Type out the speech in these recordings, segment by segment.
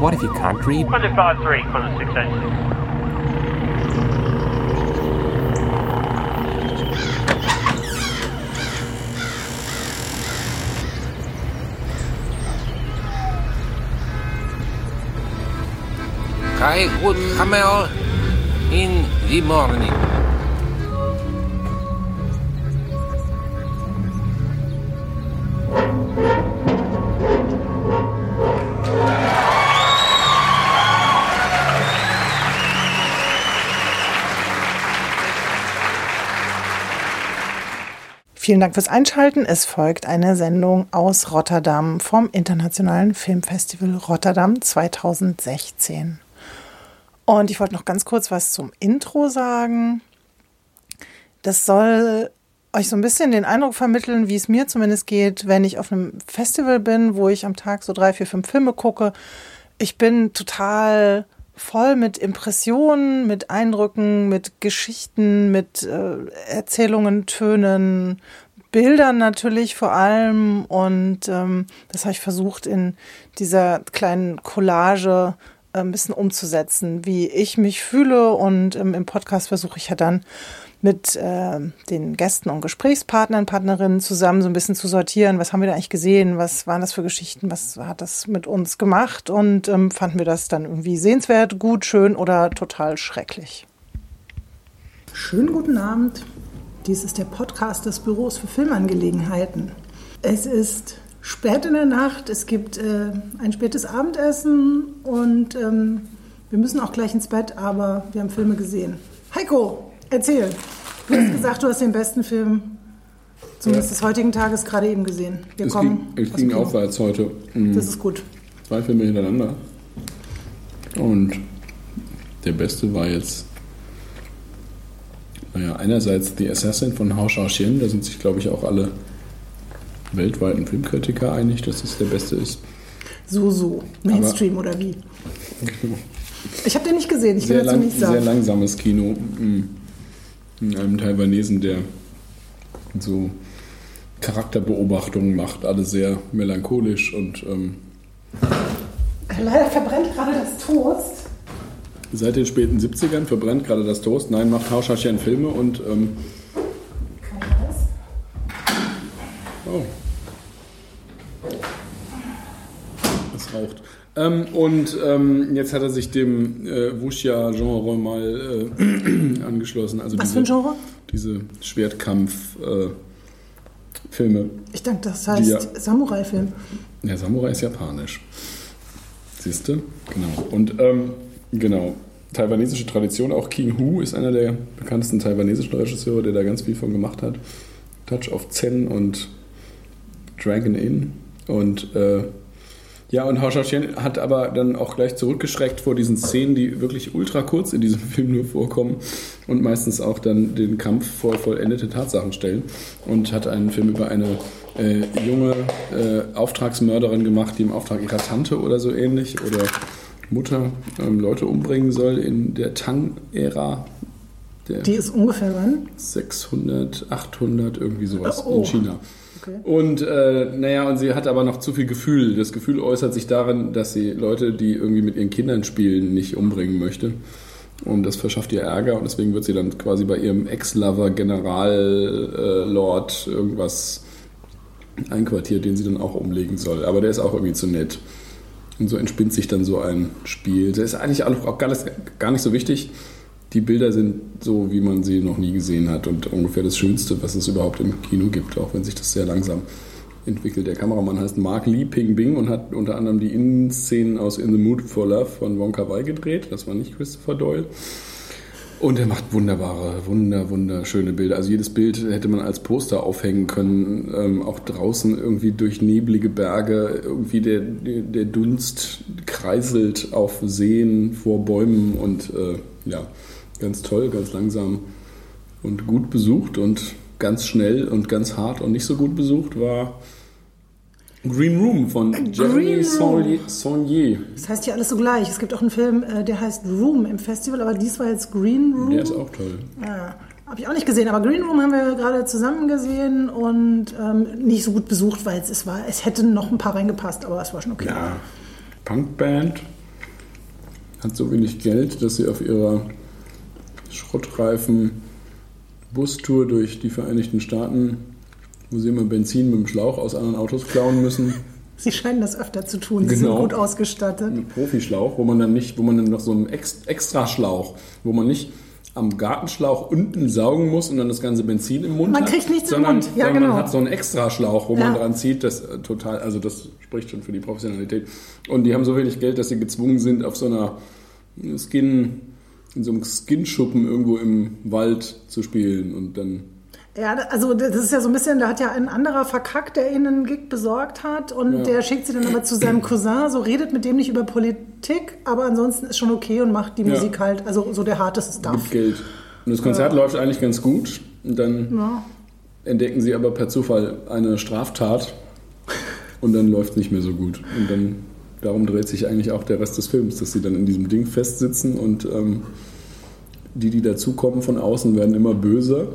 What if you can't read? 153, Qantas 686. I would camel in the morning. Vielen Dank fürs Einschalten. Es folgt eine Sendung aus Rotterdam vom Internationalen Filmfestival Rotterdam 2016. Und ich wollte noch ganz kurz was zum Intro sagen. Das soll euch so ein bisschen den Eindruck vermitteln, wie es mir zumindest geht, wenn ich auf einem Festival bin, wo ich am Tag so drei, vier, fünf Filme gucke. Ich bin total voll mit Impressionen, mit Eindrücken, mit Geschichten, mit äh, Erzählungen, Tönen, Bildern natürlich vor allem. Und ähm, das habe ich versucht in dieser kleinen Collage äh, ein bisschen umzusetzen, wie ich mich fühle. Und ähm, im Podcast versuche ich ja dann mit äh, den Gästen und Gesprächspartnern, Partnerinnen zusammen so ein bisschen zu sortieren, was haben wir da eigentlich gesehen, was waren das für Geschichten, was hat das mit uns gemacht und ähm, fanden wir das dann irgendwie sehenswert, gut, schön oder total schrecklich. Schönen guten Abend. Dies ist der Podcast des Büros für Filmangelegenheiten. Es ist spät in der Nacht, es gibt äh, ein spätes Abendessen und ähm, wir müssen auch gleich ins Bett, aber wir haben Filme gesehen. Heiko, erzähl. Du hast gesagt, du hast den besten Film zumindest des heutigen Tages gerade eben gesehen. Wir Es kommen ging, es ging Kino. aufwärts heute. Mhm. Das ist gut. Zwei Filme hintereinander. Und der beste war jetzt, naja, einerseits The Assassin von Hao Xiaoxian. Da sind sich, glaube ich, auch alle weltweiten Filmkritiker einig, dass das der beste ist. So, so. Mainstream oder wie? Ich habe den nicht gesehen, ich Sehr, will dazu lang, nichts sehr sagen. langsames Kino. Mhm. In einem Taiwanesen, der so Charakterbeobachtungen macht, alle sehr melancholisch und ähm, Leider verbrennt gerade das Toast. Seit den späten 70ern verbrennt gerade das Toast. Nein, macht Hao Xiaoxian Filme und. Ähm, oh. Es raucht. Ähm, und ähm, jetzt hat er sich dem äh, Wuxia-Genre mal äh, angeschlossen. Also Was diese, für ein Genre? Diese Schwertkampf-Filme. Ich denke, das heißt ja- Samurai-Film. Ja, Samurai ist japanisch. Siehst du? Genau. Und ähm, genau. Taiwanesische Tradition, auch King Hu ist einer der bekanntesten taiwanesischen Regisseure, der da ganz viel von gemacht hat. Touch of Zen und Dragon Inn. Und äh, ja, und Hao Xiaoxian hat aber dann auch gleich zurückgeschreckt vor diesen Szenen, die wirklich ultra kurz in diesem Film nur vorkommen und meistens auch dann den Kampf vor vollendete Tatsachen stellen und hat einen Film über eine äh, junge äh, Auftragsmörderin gemacht, die im Auftrag ihrer Tante oder so ähnlich oder Mutter ähm, Leute umbringen soll in der Tang-Ära. Die ist ungefähr wann? 600, 800, irgendwie sowas Oh. in China. Okay. Und äh, naja, und sie hat aber noch zu viel Gefühl. Das Gefühl äußert sich darin, dass sie Leute, die irgendwie mit ihren Kindern spielen, nicht umbringen möchte. Und das verschafft ihr Ärger und deswegen wird sie dann quasi bei ihrem Ex-Lover, General, äh, Lord, irgendwas einquartiert, den sie dann auch umlegen soll. Aber der ist auch irgendwie zu nett. Und so entspinnt sich dann so ein Spiel. Das ist eigentlich auch gar nicht so wichtig. Die Bilder sind so, wie man sie noch nie gesehen hat und ungefähr das Schönste, was es überhaupt im Kino gibt, auch wenn sich das sehr langsam entwickelt. Der Kameramann heißt Mark Lee Ping Bing und hat unter anderem die Innenszenen aus In the Mood for Love von Wong Kar Wai gedreht. Das war nicht Christopher Doyle. Und er macht wunderbare, wunder, wunderschöne Bilder. Also jedes Bild hätte man als Poster aufhängen können. Ähm, auch draußen irgendwie durch neblige Berge. Irgendwie der, der Dunst kreiselt auf Seen vor Bäumen. Und äh, ja, ganz toll, ganz langsam und gut besucht. Und ganz schnell und ganz hart und nicht so gut besucht war Green Room von Jeremy. Saulnier- Saulnier. Das heißt hier alles so gleich. Es gibt auch einen Film, äh, der heißt Room im Festival, aber dies war jetzt Green Room. Der ist auch toll. Ja, habe ich auch nicht gesehen, aber Green Room haben wir gerade zusammen gesehen und ähm, nicht so gut besucht, weil es, es war, es hätten noch ein paar reingepasst, aber es war schon okay. Ja, Punkband hat so wenig Geld, dass sie auf ihrer schrottreifen Bustour durch die Vereinigten Staaten, wo sie immer Benzin mit dem Schlauch aus anderen Autos klauen müssen, Sie scheinen das öfter zu tun. Sie Genau. sind gut ausgestattet. einen Profischlauch, wo man dann nicht, wo man dann noch so einen Ex Extraschlauch, wo man nicht am Gartenschlauch unten saugen muss und dann das ganze Benzin im Mund Man hat. kriegt nichts im sondern, Mund. Ja, sondern genau. man hat so einen Extraschlauch, wo Ja. man dran zieht, das äh, total, also das spricht schon für die Professionalität. Und die haben so wenig Geld, dass sie gezwungen sind, auf so einer Skin, in so einem Skinschuppen irgendwo im Wald zu spielen und dann Ja, also das ist ja so ein bisschen, da hat ja ein anderer verkackt, der ihnen einen Gig besorgt hat und Ja. der schickt sie dann aber zu seinem Cousin, so redet mit dem nicht über Politik, aber ansonsten ist schon okay und macht die Ja. Musik halt, also so der harte gibt Stuff. Geld. Und das Konzert läuft eigentlich ganz gut und dann Ja. entdecken sie aber per Zufall eine Straftat und dann läuft es nicht mehr so gut. Und dann darum dreht sich eigentlich auch der Rest des Films, dass sie dann in diesem Ding festsitzen und ähm, die, die dazukommen von außen, werden immer böser.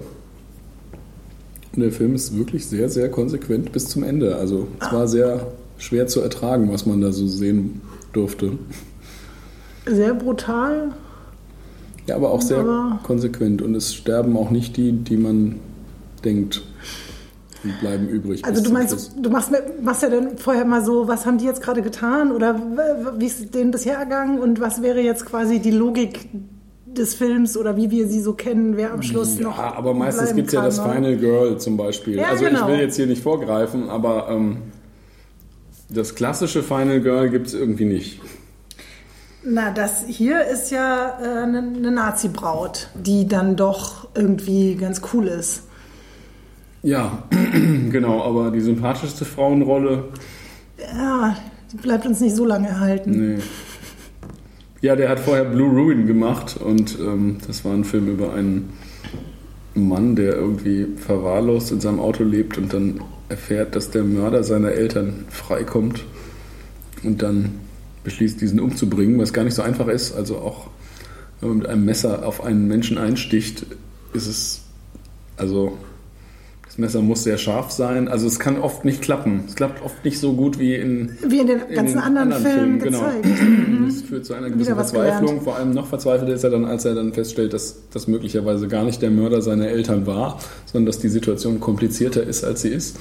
Und der Film ist wirklich sehr, sehr konsequent bis zum Ende. Also es war sehr schwer zu ertragen, was man da so sehen durfte. Sehr brutal. Ja, aber auch sehr Aber- konsequent. Und es sterben auch nicht die, die man denkt. Und bleiben übrig. Also du meinst, du machst, machst ja dann vorher mal so, was haben die jetzt gerade getan oder wie ist denen bisher ergangen und was wäre jetzt quasi die Logik des Films oder wie wir sie so kennen, wer am Schluss noch Ja, aber meistens gibt es ja das ne? Final Girl zum Beispiel. Ja, also genau. ich will jetzt hier nicht vorgreifen, aber ähm, das klassische Final Girl gibt es irgendwie nicht. Na, das hier ist ja äh, eine, eine Nazi-Braut, die dann doch irgendwie ganz cool ist. Ja, genau, aber die sympathischste Frauenrolle, Ja, die bleibt uns nicht so lange erhalten. nee. Ja, der hat vorher Blue Ruin gemacht und ähm, das war ein Film über einen Mann, der irgendwie verwahrlost in seinem Auto lebt und dann erfährt, dass der Mörder seiner Eltern freikommt und dann beschließt, diesen umzubringen, was gar nicht so einfach ist. Also auch wenn man mit einem Messer auf einen Menschen einsticht, ist es, also Messer muss sehr scharf sein. Also es kann oft nicht klappen. Es klappt oft nicht so gut wie in Wie in den in ganzen den anderen, Filmen, genau. gezeigt. Das führt zu einer gewissen Verzweiflung. gelernt. Vor allem noch verzweifelter ist er dann, als er dann feststellt, dass das möglicherweise gar nicht der Mörder seiner Eltern war, sondern dass die Situation komplizierter ist, als sie ist.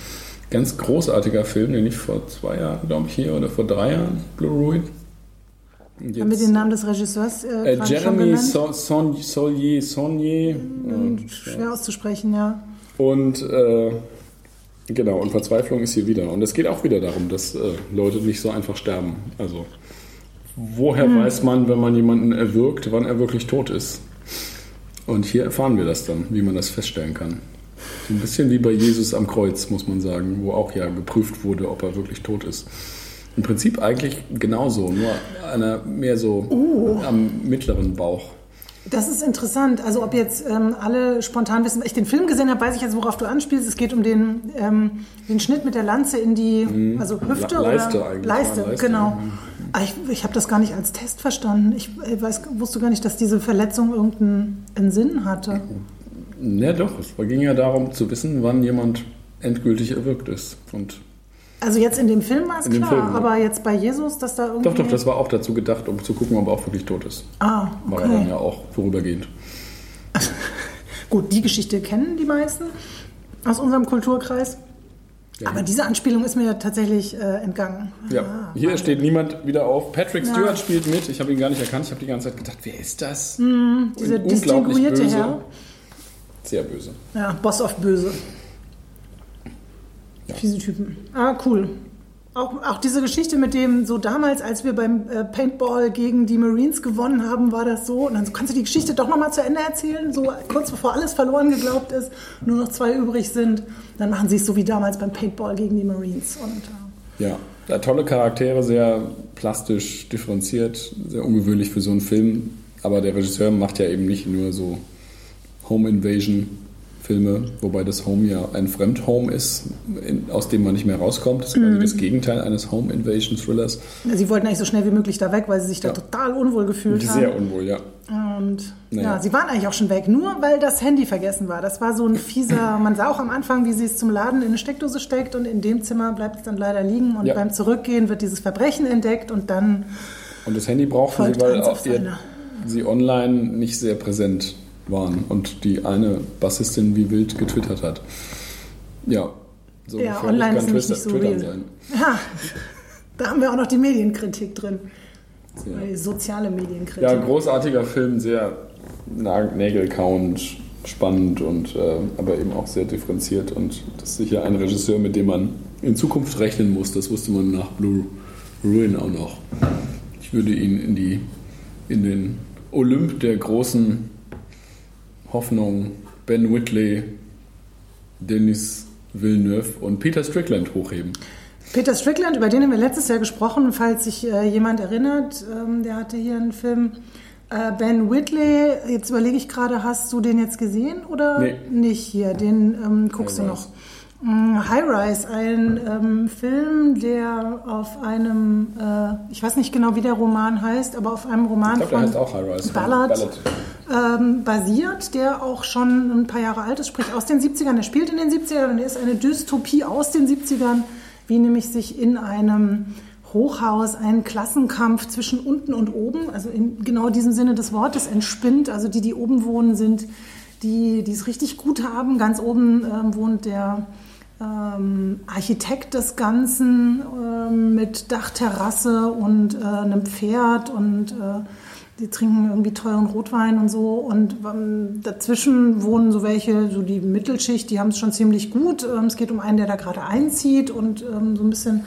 Ganz großartiger Film, den ich vor zwei Jahren, glaube ich, hier oder vor drei Jahren, Blue Ruin. Und Haben wir jetzt- den Namen des Regisseurs äh, äh, Jeremy Solier, Sonier. äh, Schwer auszusprechen, ja. Und äh, genau, und Verzweiflung ist hier wieder. Und es geht auch wieder darum, dass äh, Leute nicht so einfach sterben. Also, woher Hm. weiß man, wenn man jemanden erwürgt, wann er wirklich tot ist? Und hier erfahren wir das dann, wie man das feststellen kann. So ein bisschen wie bei Jesus am Kreuz, muss man sagen, wo auch ja geprüft wurde, ob er wirklich tot ist. Im Prinzip eigentlich genauso, nur einer mehr so Oh. am mittleren Bauch. Das ist interessant. Also ob jetzt ähm, alle spontan wissen, weil ich den Film gesehen habe, weiß ich jetzt, worauf du anspielst. Es geht um den, ähm, den Schnitt mit der Lanze in die, also Hüfte Le- Leiste oder eigentlich, Leiste, Leiste, genau. mhm. Aber ich, ich habe das gar nicht als Test verstanden. Ich äh, weiß, wusste gar nicht, dass diese Verletzung irgendeinen einen Sinn hatte. Ja, doch. Es ging ja darum zu wissen, wann jemand endgültig erwürgt ist. Und Also jetzt in dem Film war es klar, Film, ja. aber jetzt bei Jesus, dass da irgendwie... doch, doch, das war auch dazu gedacht, um zu gucken, ob er auch wirklich tot ist. Ah, War er dann okay. ja auch vorübergehend. Gut, die Geschichte kennen die meisten aus unserem Kulturkreis. Ja. Aber diese Anspielung ist mir tatsächlich äh, entgangen. Ja, Ah, hier steht niemand wieder auf. Patrick Ja. Stewart spielt mit. Ich habe ihn gar nicht erkannt. Ich habe die ganze Zeit gedacht, wer ist das? dieser Unglaublich distinguierte böse. Herr. Sehr böse. Ja, Boss of Böse. Fiese Typen. Ah, cool. Auch, auch diese Geschichte mit dem, so damals, als wir beim äh, Paintball gegen die Marines gewonnen haben, war das so. Und dann so, kannst du die Geschichte doch nochmal zu Ende erzählen, so kurz bevor alles verloren geglaubt ist, nur noch zwei übrig sind. Dann machen sie es so wie damals beim Paintball gegen die Marines. Und äh, Ja, da tolle Charaktere, sehr plastisch, differenziert, sehr ungewöhnlich für so einen Film. Aber der Regisseur macht ja eben nicht nur so Home Invasion Filme, wobei das Home ja ein Fremdhome ist, in, aus dem man nicht mehr rauskommt. Das ist quasi das Gegenteil eines Home Invasion Thrillers. sie wollten eigentlich so schnell wie möglich da weg, weil sie sich da Ja. total unwohl gefühlt haben. Sehr unwohl, ja. Und Naja. ja, sie waren eigentlich auch schon weg, nur weil das Handy vergessen war. Das war so ein fieser, man sah auch am Anfang, wie sie es zum Laden in eine Steckdose steckt und in dem Zimmer bleibt es dann leider liegen und Ja. beim Zurückgehen wird dieses Verbrechen entdeckt und dann Und das Handy brauchten Folgt sie, weil auch ihr, sie online nicht sehr präsent waren und die eine Bassistin wie wild getwittert hat. Ja, so Ja, online kann ist Twitter- nicht so Twittern sein. Ja, da haben wir auch noch die Medienkritik drin. Ja. Soziale Medienkritik. Ja, großartiger Film, sehr nägelkauend, spannend und äh, aber eben auch sehr differenziert und das ist sicher ein Regisseur, mit dem man in Zukunft rechnen muss. Das wusste man nach Blue Ruin auch noch. Ich würde ihn in die in den Olymp der großen Hoffnung Ben Whitley, Denis Villeneuve und Peter Strickland hochheben. Peter Strickland, über den haben wir letztes Jahr gesprochen, falls sich äh, jemand erinnert. Ähm, der hatte hier einen Film. Äh, ben Whitley, jetzt überlege ich gerade, hast du den jetzt gesehen oder Nee. nicht hier? Den ähm, guckst High du Rise. noch. Mm, High Rise, ein ähm, Film, der auf einem, äh, ich weiß nicht genau, wie der Roman heißt, aber auf einem Roman Ich glaube, der von heißt auch High Rise. Ballard, ähm, basiert, der auch schon ein paar Jahre alt ist, sprich aus den 70ern. Er spielt in den 70ern und er ist eine Dystopie aus den 70ern, wie nämlich sich in einem Hochhaus ein Klassenkampf zwischen unten und oben, also in genau diesem Sinne des Wortes, entspinnt. Also die, die oben wohnen, sind die, die es richtig gut haben. Ganz oben ähm, wohnt der ähm, Architekt des Ganzen ähm, mit Dachterrasse und äh, einem Pferd und äh, die trinken irgendwie teuren Rotwein und so. Und ähm, dazwischen wohnen so welche, so die Mittelschicht, die haben es schon ziemlich gut. Ähm, es geht um einen, der da gerade einzieht und ähm, so ein bisschen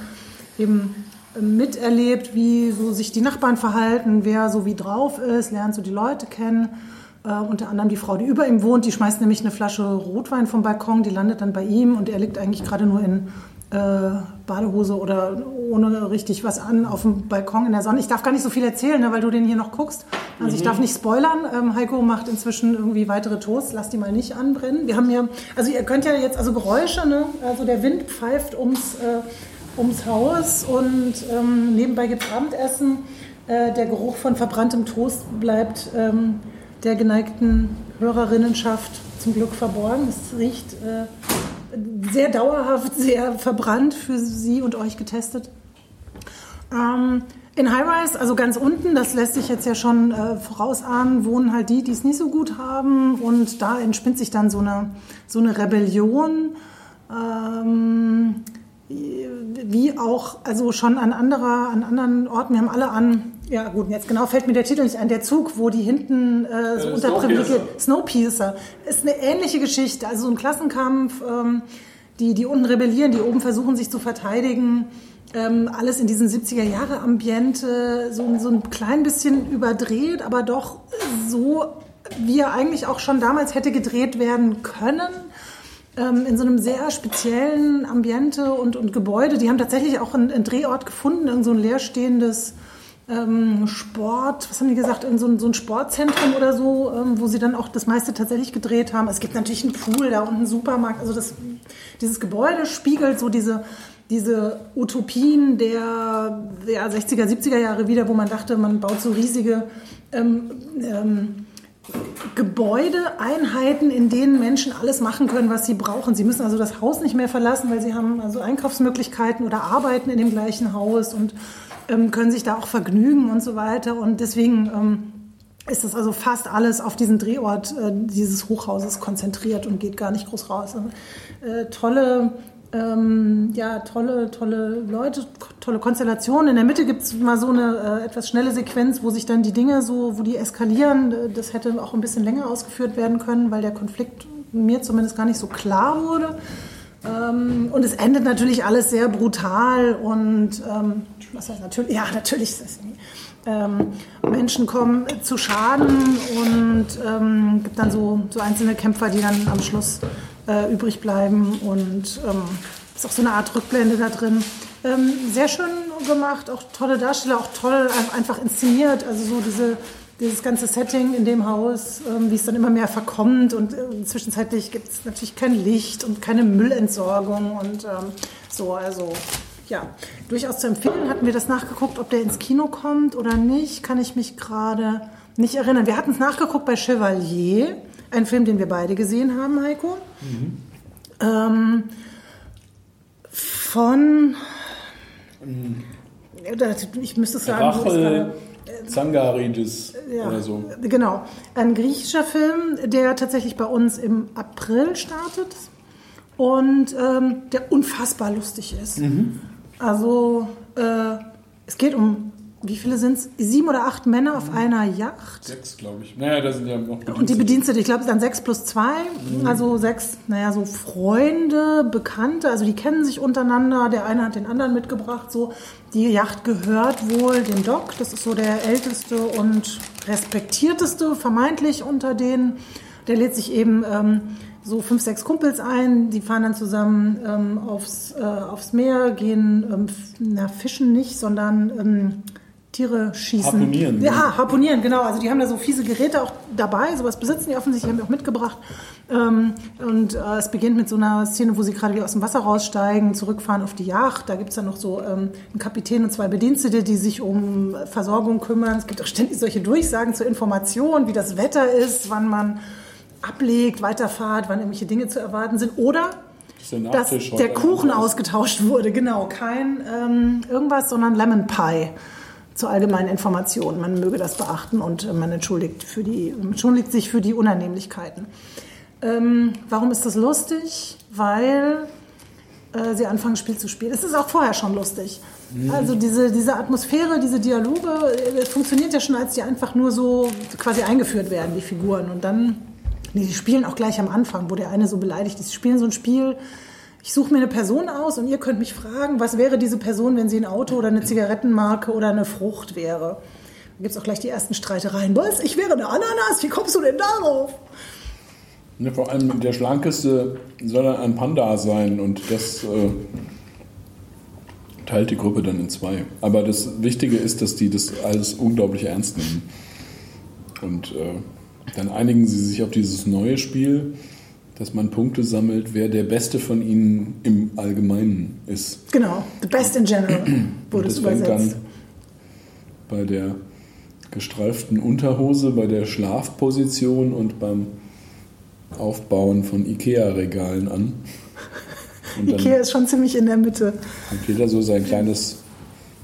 eben ähm, miterlebt, wie so sich die Nachbarn verhalten, wer so wie drauf ist, lernt so die Leute kennen. Äh, unter anderem die Frau, die über ihm wohnt, die schmeißt nämlich eine Flasche Rotwein vom Balkon, die landet dann bei ihm und er liegt eigentlich gerade nur in Badehose oder ohne richtig was an auf dem Balkon in der Sonne. Ich darf gar nicht so viel erzählen, ne, weil du den hier noch guckst. Also ich darf nicht spoilern. Ähm, Heiko macht inzwischen irgendwie weitere Toasts. Lass die mal nicht anbrennen. Wir haben hier, also ihr könnt ja jetzt, also Geräusche, ne? Also der Wind pfeift ums, äh, ums Haus und ähm, nebenbei gibt es Abendessen. Äh, der Geruch von verbranntem Toast bleibt ähm, der geneigten Hörerinnenschaft zum Glück verborgen. Es riecht äh, sehr dauerhaft, sehr verbrannt für Sie und euch getestet. Ähm, in High-Rise, also ganz unten, das lässt sich jetzt ja schon äh, vorausahnen, wohnen halt die, die es nicht so gut haben. Und da entspinnt sich dann so eine, so eine Rebellion. Ähm, wie auch, also schon an anderer, an anderen Orten, wir haben alle an, ja gut, jetzt genau fällt mir der Titel nicht an, der Zug, wo die hinten äh, so Äh, unterprivilegiert, Snowpiercer, ist eine ähnliche Geschichte, also so ein Klassenkampf, ähm, die, die unten rebellieren, die oben versuchen sich zu verteidigen, ähm, alles in diesem 70er Jahre Ambiente, so, so ein klein bisschen überdreht, aber doch so, wie er eigentlich auch schon damals hätte gedreht werden können. Ähm, in so einem sehr speziellen Ambiente und, und Gebäude. Die haben tatsächlich auch einen, einen Drehort gefunden, in so ein leerstehendes ähm, Sport, was haben die gesagt, in so ein, so ein Sportzentrum oder so, ähm, wo sie dann auch das meiste tatsächlich gedreht haben. Es gibt natürlich einen Pool da und einen Supermarkt. Also das, dieses Gebäude spiegelt so diese, diese Utopien der, der 60er, 70er Jahre wieder, wo man dachte, man baut so riesige ähm, ähm, Gebäudeeinheiten, in denen Menschen alles machen können, was sie brauchen. Sie müssen also das Haus nicht mehr verlassen, weil sie haben also Einkaufsmöglichkeiten oder arbeiten in dem gleichen Haus und können sich da auch vergnügen und so weiter. Und deswegen ähm, ist das also fast alles auf diesen Drehort äh, dieses Hochhauses konzentriert und geht gar nicht groß raus. Also, äh, tolle ähm, ja, tolle, tolle Leute, tolle Konstellationen. In der Mitte gibt es mal so eine äh, etwas schnelle Sequenz, wo sich dann die Dinge so, wo die eskalieren. Äh, Das hätte auch ein bisschen länger ausgeführt werden können, weil der Konflikt mir zumindest gar nicht so klar wurde. Ähm, und es endet natürlich alles sehr brutal und ähm, was heißt natürlich, ja, natürlich ist das ähm, Menschen kommen zu Schaden und ähm, gibt dann so, so einzelne Kämpfer, die dann am Schluss äh, übrig bleiben und ähm, ist auch so eine Art Rückblende da drin. Ähm, sehr schön gemacht, auch tolle Darsteller, auch toll ein- einfach inszeniert, also so diese dieses ganze Setting in dem Haus, ähm, wie es dann immer mehr verkommt und äh, zwischenzeitlich gibt es natürlich kein Licht und keine Müllentsorgung und ähm, so, also ja, durchaus zu empfehlen. Hatten wir das nachgeguckt, ob der ins Kino kommt oder nicht, kann ich mich gerade nicht erinnern. Wir hatten es nachgeguckt bei Chevalier, ein Film, den wir beide gesehen haben, Heiko. Ähm, von, da- ich müsste sagen, Rachel gerade- Zangaridis Ja, oder so. Genau. Ein griechischer Film, der tatsächlich bei uns im April startet und ähm, der unfassbar lustig ist. Mhm. Also äh, es geht um, wie viele sind es? Sieben oder acht Männer auf einer Yacht. Sechs, glaube ich. Naja, da sind ja noch Und die Bedienstete, ich glaube, es sind sechs plus zwei, Mhm. also sechs, naja, so Freunde, Bekannte, also die kennen sich untereinander, der eine hat den anderen mitgebracht, so. Die Yacht gehört wohl dem Doc, das ist so der älteste und respektierteste, vermeintlich unter denen. Der lädt sich eben ähm, so fünf, sechs Kumpels ein, die fahren dann zusammen ähm, aufs, äh, aufs Meer, gehen, ähm, na, fischen nicht, sondern ähm, Tiere schießen. Harpunieren, Ja, ne? harponieren, genau. Also die haben da so fiese Geräte auch dabei, sowas besitzen die offensichtlich, haben die auch mitgebracht. Ähm, und äh, es beginnt mit so einer Szene, wo sie gerade wieder aus dem Wasser raussteigen, zurückfahren auf die Yacht. Da gibt's dann noch so ähm, einen Kapitän und zwei Bedienstete, die sich um Versorgung kümmern. Es gibt auch ständig solche Durchsagen zur Information, wie das Wetter ist, wann man ablegt, weiterfahrt, wann irgendwelche Dinge zu erwarten sind. Oder dass der Kuchen ausgetauscht wurde. Genau, kein ähm, irgendwas, sondern Lemon Pie zur allgemeinen Information. Man möge das beachten und man entschuldigt, für die, entschuldigt sich für die Unannehmlichkeiten. Ähm, warum ist das lustig? Weil äh, sie anfangen, Spiel zu spielen. Es ist auch vorher schon lustig. Also diese, diese Atmosphäre, diese Dialoge, äh, funktioniert ja schon, als die einfach nur so quasi eingeführt werden, die Figuren. Und dann, die spielen auch gleich am Anfang, wo der eine so beleidigt ist. Die spielen so ein Spiel, ich suche mir eine Person aus und ihr könnt mich fragen, was wäre diese Person, wenn sie ein Auto oder eine Zigarettenmarke oder eine Frucht wäre. Da gibt es auch gleich die ersten Streitereien. Was? Ich wäre eine Ananas? Wie kommst du denn darauf? Ja, vor allem der schlankeste soll dann ein Panda sein und das äh, teilt die Gruppe dann in zwei. Aber das Wichtige ist, dass die das alles unglaublich ernst nehmen. Und äh, dann einigen sie sich auf dieses neue Spiel, dass man Punkte sammelt, wer der Beste von ihnen im Allgemeinen ist. Genau, the best in general wurde es das fängt übersetzt. dann bei der gestreiften Unterhose, bei der Schlafposition und beim Aufbauen von Ikea-Regalen an. Ikea ist schon ziemlich in der Mitte. hat jeder so sein kleines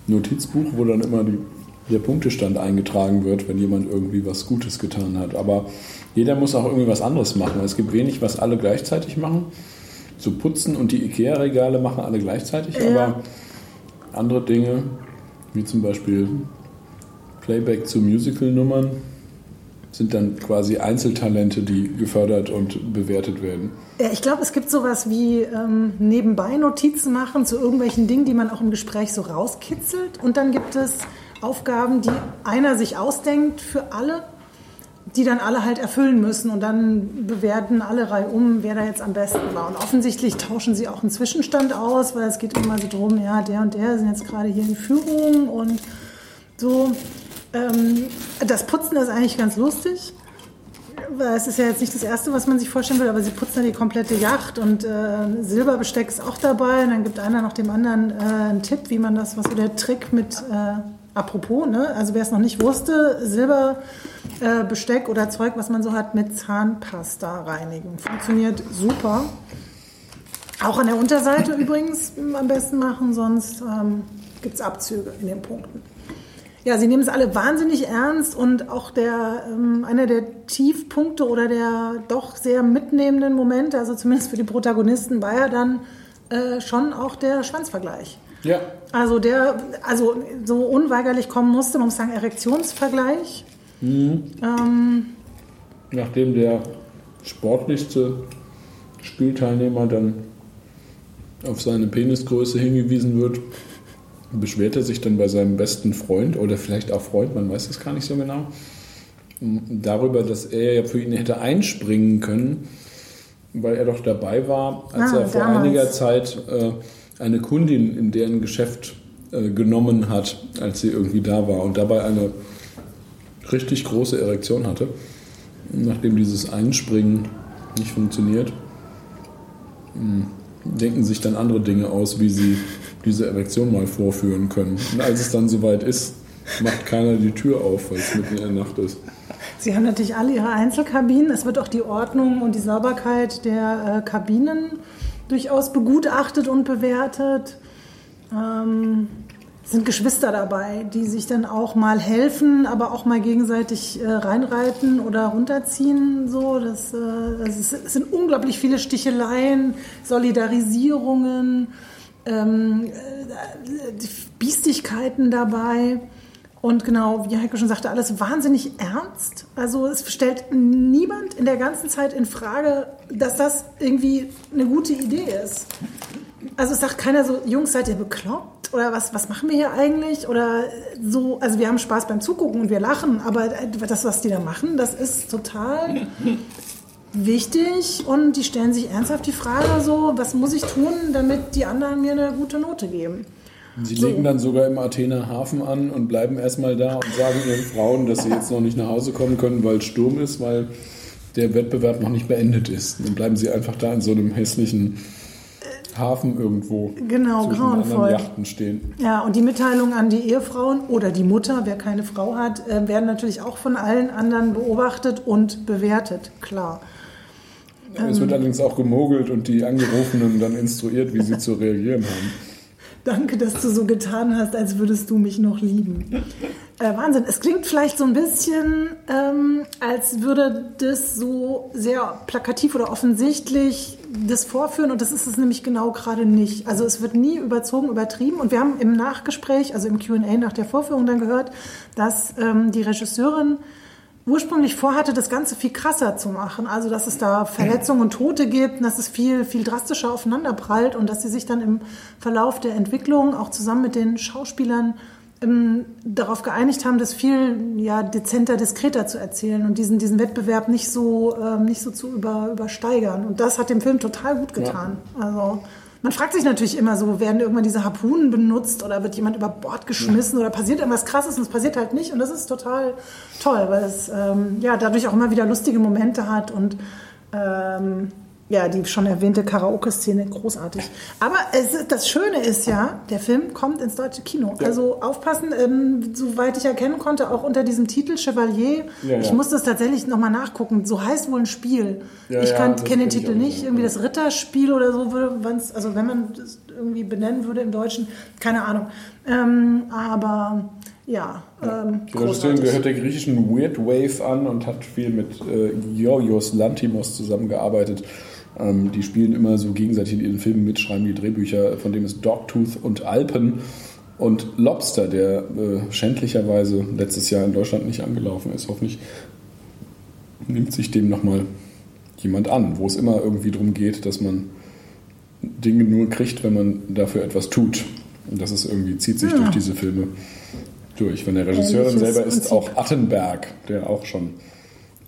Notizbuch, wo dann immer die, der Punktestand eingetragen wird, wenn jemand irgendwie was Gutes getan hat. Aber jeder muss auch irgendwie was anderes machen. Es gibt wenig, was alle gleichzeitig machen. So putzen und die Ikea-Regale machen alle gleichzeitig, Ja. aber andere Dinge, wie zum Beispiel Playback zu Musical-Nummern, sind dann quasi Einzeltalente, die gefördert und bewertet werden. Ja, ich glaube, es gibt sowas wie ähm, nebenbei Notizen machen zu irgendwelchen Dingen, die man auch im Gespräch so rauskitzelt. Und dann gibt es Aufgaben, die einer sich ausdenkt für alle, die dann alle halt erfüllen müssen. Und dann bewerten alle reihum, wer da jetzt am besten war. Und offensichtlich tauschen sie auch einen Zwischenstand aus, weil es geht immer so drum, ja, der und der sind jetzt gerade hier in Führung und so. Ähm, das Putzen ist eigentlich ganz lustig. Weil es ist ja jetzt nicht das Erste, was man sich vorstellen will, aber sie putzen die komplette Yacht und äh, Silberbesteck ist auch dabei. Und dann gibt einer noch dem anderen äh, einen Tipp, wie man das, was so der Trick mit, äh, apropos, ne? also wer es noch nicht wusste, Silberbesteck äh, oder Zeug, was man so hat, mit Zahnpasta reinigen. Funktioniert super. Auch an der Unterseite übrigens am besten machen, sonst ähm, gibt es Abzüge in den Punkten. Ja, sie nehmen es alle wahnsinnig ernst und auch der, ähm, einer der Tiefpunkte oder der doch sehr mitnehmenden Momente, also zumindest für die Protagonisten, war ja dann äh, schon auch der Schwanzvergleich. Ja, Also der, also so unweigerlich kommen musste, man muss sagen, Erektionsvergleich. Ähm, nachdem der sportlichste Spielteilnehmer dann auf seine Penisgröße hingewiesen wird, beschwert er sich dann bei seinem besten Freund oder vielleicht auch Freund, man weiß es gar nicht so genau, darüber, dass er ja für ihn hätte einspringen können, weil er doch dabei war, als Ah, er vor damals. einiger Zeit äh, eine Kundin in deren Geschäft äh, genommen hat, als sie irgendwie da war und dabei eine richtig große Erektion hatte. Nachdem dieses Einspringen nicht funktioniert, mh, denken sich dann andere Dinge aus, wie sie diese Erektion mal vorführen können. Und als es dann soweit ist, macht keiner die Tür auf, weil es mitten in der Nacht ist. Sie haben natürlich alle ihre Einzelkabinen. Es wird auch die Ordnung und die Sauberkeit der äh, Kabinen durchaus begutachtet und bewertet. Ähm, sind Geschwister dabei, die sich dann auch mal helfen, aber auch mal gegenseitig äh, reinreiten oder runterziehen. So, das, äh, das ist, es sind unglaublich viele Sticheleien, Solidarisierungen, ähm, äh, Biestigkeiten dabei. Und genau, wie Heike schon sagte, alles wahnsinnig ernst. Also es stellt niemand in der ganzen Zeit in Frage, dass das irgendwie eine gute Idee ist. Also es sagt keiner so, Jungs, seid ihr bekloppt? Oder was, was machen wir hier eigentlich? Oder so, also wir haben Spaß beim Zugucken und wir lachen, aber das, was die da machen, das ist total wichtig und die stellen sich ernsthaft die Frage so, was muss ich tun, damit die anderen mir eine gute Note geben? Sie So. legen dann sogar im Athener Hafen an und bleiben erstmal da und sagen ihren Frauen, dass sie jetzt noch nicht nach Hause kommen können, weil Sturm ist, weil der Wettbewerb noch nicht beendet ist. Dann bleiben sie einfach da in so einem hässlichen Hafen irgendwo Genau, grauenvoll. Yachten stehen. Ja, und die Mitteilungen an die Ehefrauen oder die Mutter, wer keine Frau hat, äh, werden natürlich auch von allen anderen beobachtet und bewertet, klar. Es wird allerdings auch gemogelt und die Angerufenen dann instruiert, wie sie zu reagieren haben. Danke, dass du so getan hast, als würdest du mich noch lieben. Äh, Wahnsinn. Es klingt vielleicht so ein bisschen, ähm, als würde das so sehr plakativ oder offensichtlich das vorführen und das ist es nämlich genau gerade nicht. Also es wird nie überzogen, übertrieben und wir haben im Nachgespräch, also im Q&A nach der Vorführung dann gehört, dass ähm, die Regisseurin ursprünglich vorhatte, das Ganze viel krasser zu machen. Also, dass es da Verletzungen und Tote gibt, dass es viel, viel drastischer aufeinanderprallt und dass sie sich dann im Verlauf der Entwicklung auch zusammen mit den Schauspielern ähm, darauf geeinigt haben, das viel ja, dezenter, diskreter zu erzählen und diesen, diesen Wettbewerb nicht so, ähm, nicht so zu über, übersteigern. Und das hat dem Film total gut getan. Also, man fragt sich natürlich immer so, werden irgendwann diese Harpunen benutzt oder wird jemand über Bord geschmissen oder passiert irgendwas Krasses und es passiert halt nicht und das ist total toll, weil es ähm, ja dadurch auch immer wieder lustige Momente hat und ähm, ja, die schon erwähnte Karaoke-Szene großartig. Aber es, das Schöne ist ja, der Film kommt ins deutsche Kino. Also aufpassen, ähm, soweit ich erkennen konnte, auch unter diesem Titel Chevalier. Ja, ich ja. muss das tatsächlich nochmal nachgucken. So heißt wohl ein Spiel. Ja, ich ja, kenne den Titel nicht. Irgendwie das Ritterspiel oder so, würde also wenn man das irgendwie benennen würde im Deutschen, keine Ahnung. Ähm, aber ja, ähm, Die Regisseurin gehört der griechischen Weird Wave an und hat viel mit äh, Georgios Lantimos zusammengearbeitet. Ähm, die spielen immer so gegenseitig in ihren Filmen mit, schreiben die Drehbücher, von dem ist Dogtooth und Alpen. Und Lobster, der äh, schändlicherweise letztes Jahr in Deutschland nicht angelaufen ist, hoffentlich nimmt sich dem nochmal jemand an, wo es immer irgendwie darum geht, dass man Dinge nur kriegt, wenn man dafür etwas tut. Und das ist irgendwie, zieht sich durch diese Filme durch. Wenn der Regisseurin Ähnliches selber ist Prinzip. auch Attenberg, der auch schon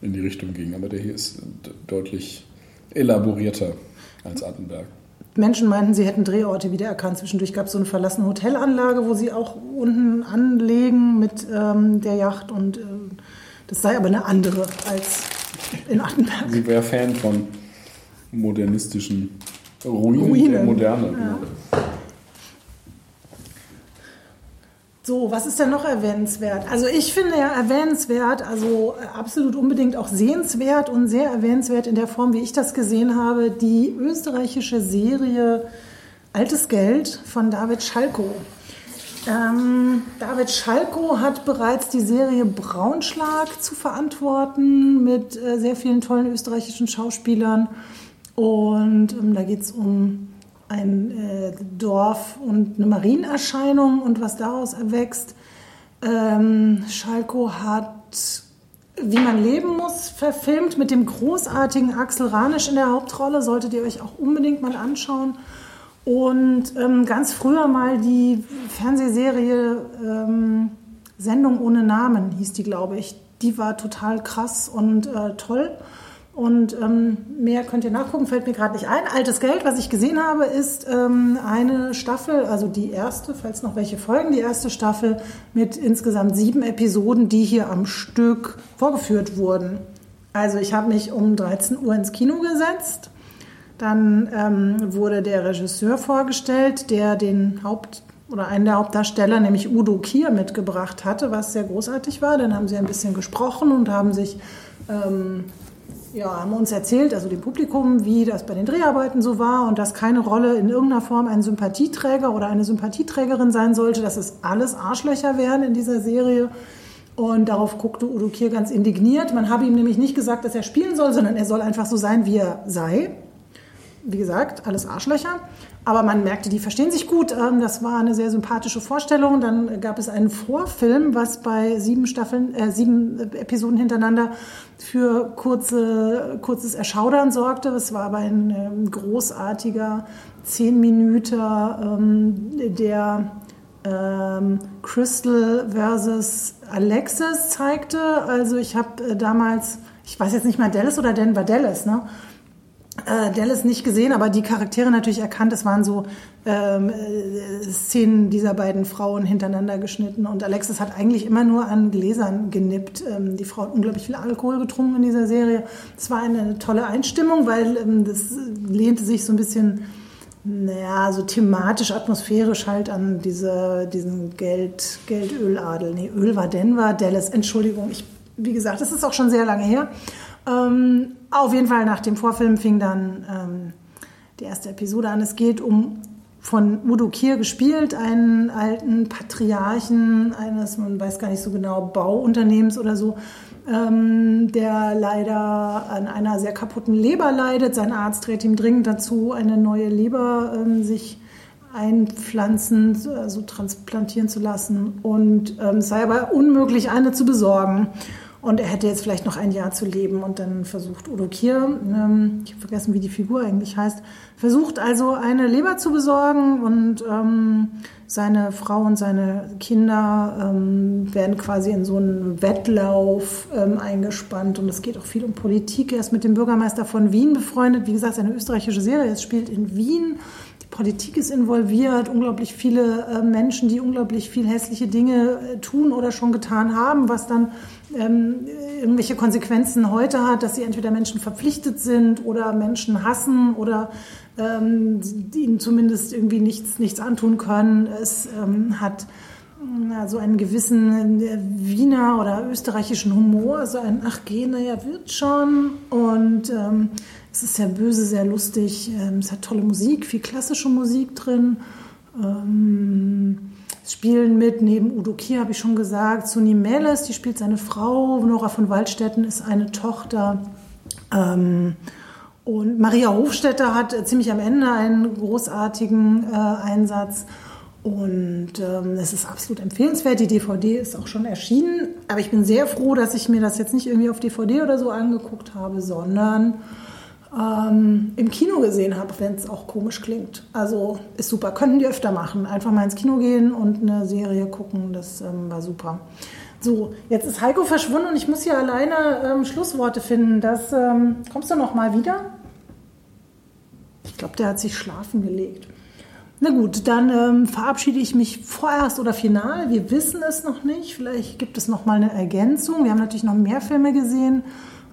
in die Richtung ging. Aber der hier ist deutlich elaborierter als Attenberg. Menschen meinten, sie hätten Drehorte wiedererkannt. Zwischendurch gab es so eine verlassene Hotelanlage, wo sie auch unten anlegen mit ähm, der Yacht und äh, das sei aber eine andere als in Attenberg. Sie wäre Fan von modernistischen Ruinen, Ruinen. der Moderne. genau. So, was ist denn noch erwähnenswert? Also ich finde ja erwähnenswert, also äh, absolut unbedingt auch sehenswert und sehr erwähnenswert in der Form, wie ich das gesehen habe, die österreichische Serie Altes Geld von David Schalko. Ähm, David Schalko hat bereits die Serie Braunschlag zu verantworten mit äh, sehr vielen tollen österreichischen Schauspielern. Und ähm, da geht es um ein äh, Dorf und eine Marienerscheinung und was daraus erwächst. Ähm, Schalko hat Wie man leben muss verfilmt mit dem großartigen Axel Ranisch in der Hauptrolle. Solltet ihr euch auch unbedingt mal anschauen. Und ähm, ganz früher mal die Fernsehserie ähm, Sendung ohne Namen hieß die, glaube ich. Die war total krass und äh, toll. Und ähm, mehr könnt ihr nachgucken, fällt mir gerade nicht ein. Altes Geld, was ich gesehen habe, ist ähm, eine Staffel, also die erste, falls noch welche folgen, die erste Staffel mit insgesamt sieben Episoden, die hier am Stück vorgeführt wurden. Also ich habe mich um 13 Uhr ins Kino gesetzt. Dann ähm, wurde der Regisseur vorgestellt, der den Haupt oder einen der Hauptdarsteller, nämlich Udo Kier, mitgebracht hatte, was sehr großartig war. Dann haben sie ein bisschen gesprochen und haben sich ähm, ja, haben uns erzählt, also dem Publikum, wie das bei den Dreharbeiten so war und dass keine Rolle in irgendeiner Form ein Sympathieträger oder eine Sympathieträgerin sein sollte, dass es alles Arschlöcher wären in dieser Serie. Und darauf guckte Udo Kier ganz indigniert. Man habe ihm nämlich nicht gesagt, dass er spielen soll, sondern er soll einfach so sein, wie er sei. Wie gesagt, alles Arschlöcher. Aber man merkte, die verstehen sich gut. Ähm, das war eine sehr sympathische Vorstellung. Dann gab es einen Vorfilm, was bei sieben Staffeln, äh, sieben Episoden hintereinander für kurze, kurzes Erschaudern sorgte. Es war aber ein ähm, großartiger zehn Minuten, ähm, der ähm, Crystal versus Alexis zeigte. Also ich habe äh, damals, ich weiß jetzt nicht mal Dallas oder Denver Dallas, ne? Äh, Dallas nicht gesehen, aber die Charaktere natürlich erkannt. Es waren so ähm, äh, Szenen dieser beiden Frauen hintereinander geschnitten und Alexis hat eigentlich immer nur an Gläsern genippt. Ähm, die Frau hat unglaublich viel Alkohol getrunken in dieser Serie. Es war eine tolle Einstimmung, weil ähm, das lehnte sich so ein bisschen naja, so thematisch, atmosphärisch halt an diese, diesen Geld, Geldöladel. Nee, Öl war Denver, Dallas, Entschuldigung. Ich, wie gesagt, das ist auch schon sehr lange her. Ähm, auf jeden Fall nach dem Vorfilm fing dann ähm, die erste Episode an. Es geht um von Udo Kier gespielt, einen alten Patriarchen eines, man weiß gar nicht so genau, Bauunternehmens oder so, ähm, der leider an einer sehr kaputten Leber leidet. Sein Arzt rät ihm dringend dazu, eine neue Leber ähm, sich einpflanzen, also transplantieren zu lassen. Und ähm, es sei aber unmöglich, eine zu besorgen. Und er hätte jetzt vielleicht noch ein Jahr zu leben und dann versucht Udo Kier, ähm, ich habe vergessen, wie die Figur eigentlich heißt, versucht also eine Leber zu besorgen und ähm, seine Frau und seine Kinder ähm, werden quasi in so einen Wettlauf ähm, eingespannt und es geht auch viel um Politik. Er ist mit dem Bürgermeister von Wien befreundet. Wie gesagt, eine österreichische Serie. Es spielt in Wien. Politik ist involviert. Unglaublich viele äh, Menschen, die unglaublich viel hässliche Dinge äh, tun oder schon getan haben, was dann ähm, irgendwelche Konsequenzen heute hat, dass sie entweder Menschen verpflichtet sind oder Menschen hassen oder ähm, ihnen zumindest irgendwie nichts, nichts antun können. Es ähm, hat also einen gewissen äh, Wiener oder österreichischen Humor, so ein Ach geh, naja, wird schon. Und ähm, es ist sehr böse, sehr lustig. Ähm, es hat tolle Musik, viel klassische Musik drin. Ähm, spielen mit, neben Udo Kier habe ich schon gesagt, Suni Meles, die spielt seine Frau, Nora von Waldstätten ist eine Tochter. Ähm, und Maria Hofstetter hat ziemlich am Ende einen großartigen äh, Einsatz. Und ähm, es ist absolut empfehlenswert. Die DVD ist auch schon erschienen. Aber ich bin sehr froh, dass ich mir das jetzt nicht irgendwie auf DVD oder so angeguckt habe, sondern ähm, im Kino gesehen habe, wenn es auch komisch klingt. Also ist super. Könnten die öfter machen. Einfach mal ins Kino gehen und eine Serie gucken. Das ähm, war super. So, jetzt ist Heiko verschwunden und ich muss hier alleine ähm, Schlussworte finden. Das, ähm, kommst du noch mal wieder? Ich glaube, der hat sich schlafen gelegt. Na gut, dann ähm, verabschiede ich mich vorerst oder final. Wir wissen es noch nicht. Vielleicht gibt es noch mal eine Ergänzung. Wir haben natürlich noch mehr Filme gesehen.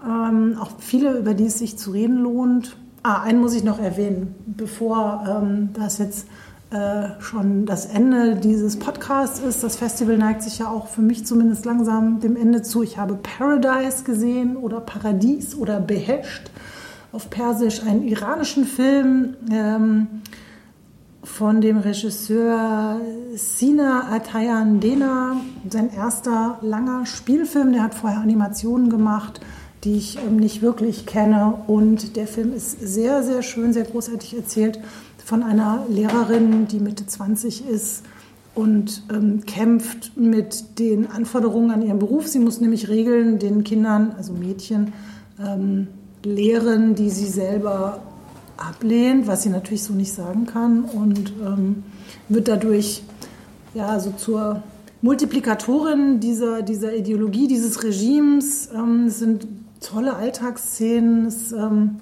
Ähm, auch viele, über die es sich zu reden lohnt. Ah, einen muss ich noch erwähnen, bevor ähm, das jetzt äh, schon das Ende dieses Podcasts ist. Das Festival neigt sich ja auch für mich zumindest langsam dem Ende zu. Ich habe Paradise gesehen oder Paradies oder Behesht auf Persisch, einen iranischen Film ähm, von dem Regisseur Sina Atayan Dena, sein erster langer Spielfilm. Der hat vorher Animationen gemacht die ich ähm, nicht wirklich kenne. Und der Film ist sehr, sehr schön, sehr großartig erzählt von einer Lehrerin, die Mitte 20 ist und ähm, kämpft mit den Anforderungen an ihren Beruf. Sie muss nämlich Regeln den Kindern, also Mädchen, ähm, lehren, die sie selber ablehnt, was sie natürlich so nicht sagen kann und ähm, wird dadurch ja so zur Multiplikatorin dieser, dieser Ideologie, dieses Regimes. Ähm, es sind tolle Alltagsszenen. Es ähm,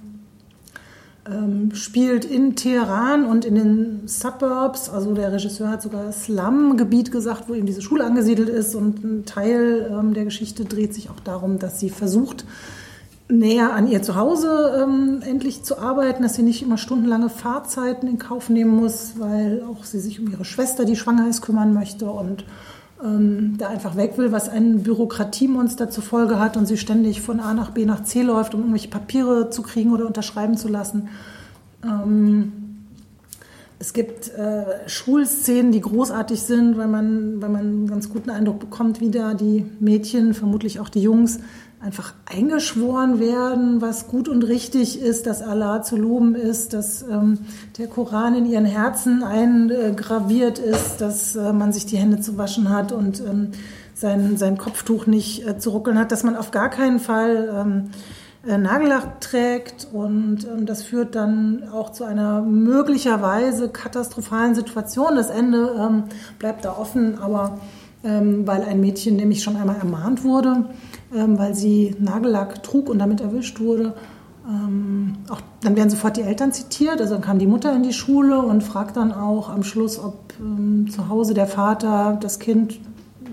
ähm, spielt in Teheran und in den Suburbs. Also der Regisseur hat sogar Slum-Gebiet gesagt, wo eben diese Schule angesiedelt ist. Und ein Teil ähm, der Geschichte dreht sich auch darum, dass sie versucht, näher an ihr Zuhause ähm, endlich zu arbeiten, dass sie nicht immer stundenlange Fahrzeiten in Kauf nehmen muss, weil auch sie sich um ihre Schwester, die schwanger ist, kümmern möchte und ähm, da einfach weg will, was ein Bürokratiemonster zur Folge hat und sie ständig von A nach B nach C läuft, um irgendwelche Papiere zu kriegen oder unterschreiben zu lassen. Ähm, es gibt äh, Schulszenen, die großartig sind, weil man, weil man einen ganz guten Eindruck bekommt, wie da die Mädchen, vermutlich auch die Jungs, einfach eingeschworen werden, was gut und richtig ist, dass Allah zu loben ist, dass ähm, der Koran in ihren Herzen eingraviert ist, dass äh, man sich die Hände zu waschen hat und ähm, sein, sein Kopftuch nicht äh, zu ruckeln hat, dass man auf gar keinen Fall ähm, äh, Nagellack trägt und ähm, das führt dann auch zu einer möglicherweise katastrophalen Situation. Das Ende ähm, bleibt da offen, aber ähm, weil ein Mädchen nämlich schon einmal ermahnt wurde, weil sie Nagellack trug und damit erwischt wurde. Ähm, auch, dann werden sofort die Eltern zitiert, also dann kam die Mutter in die Schule und fragt dann auch am Schluss, ob ähm, zu Hause der Vater das Kind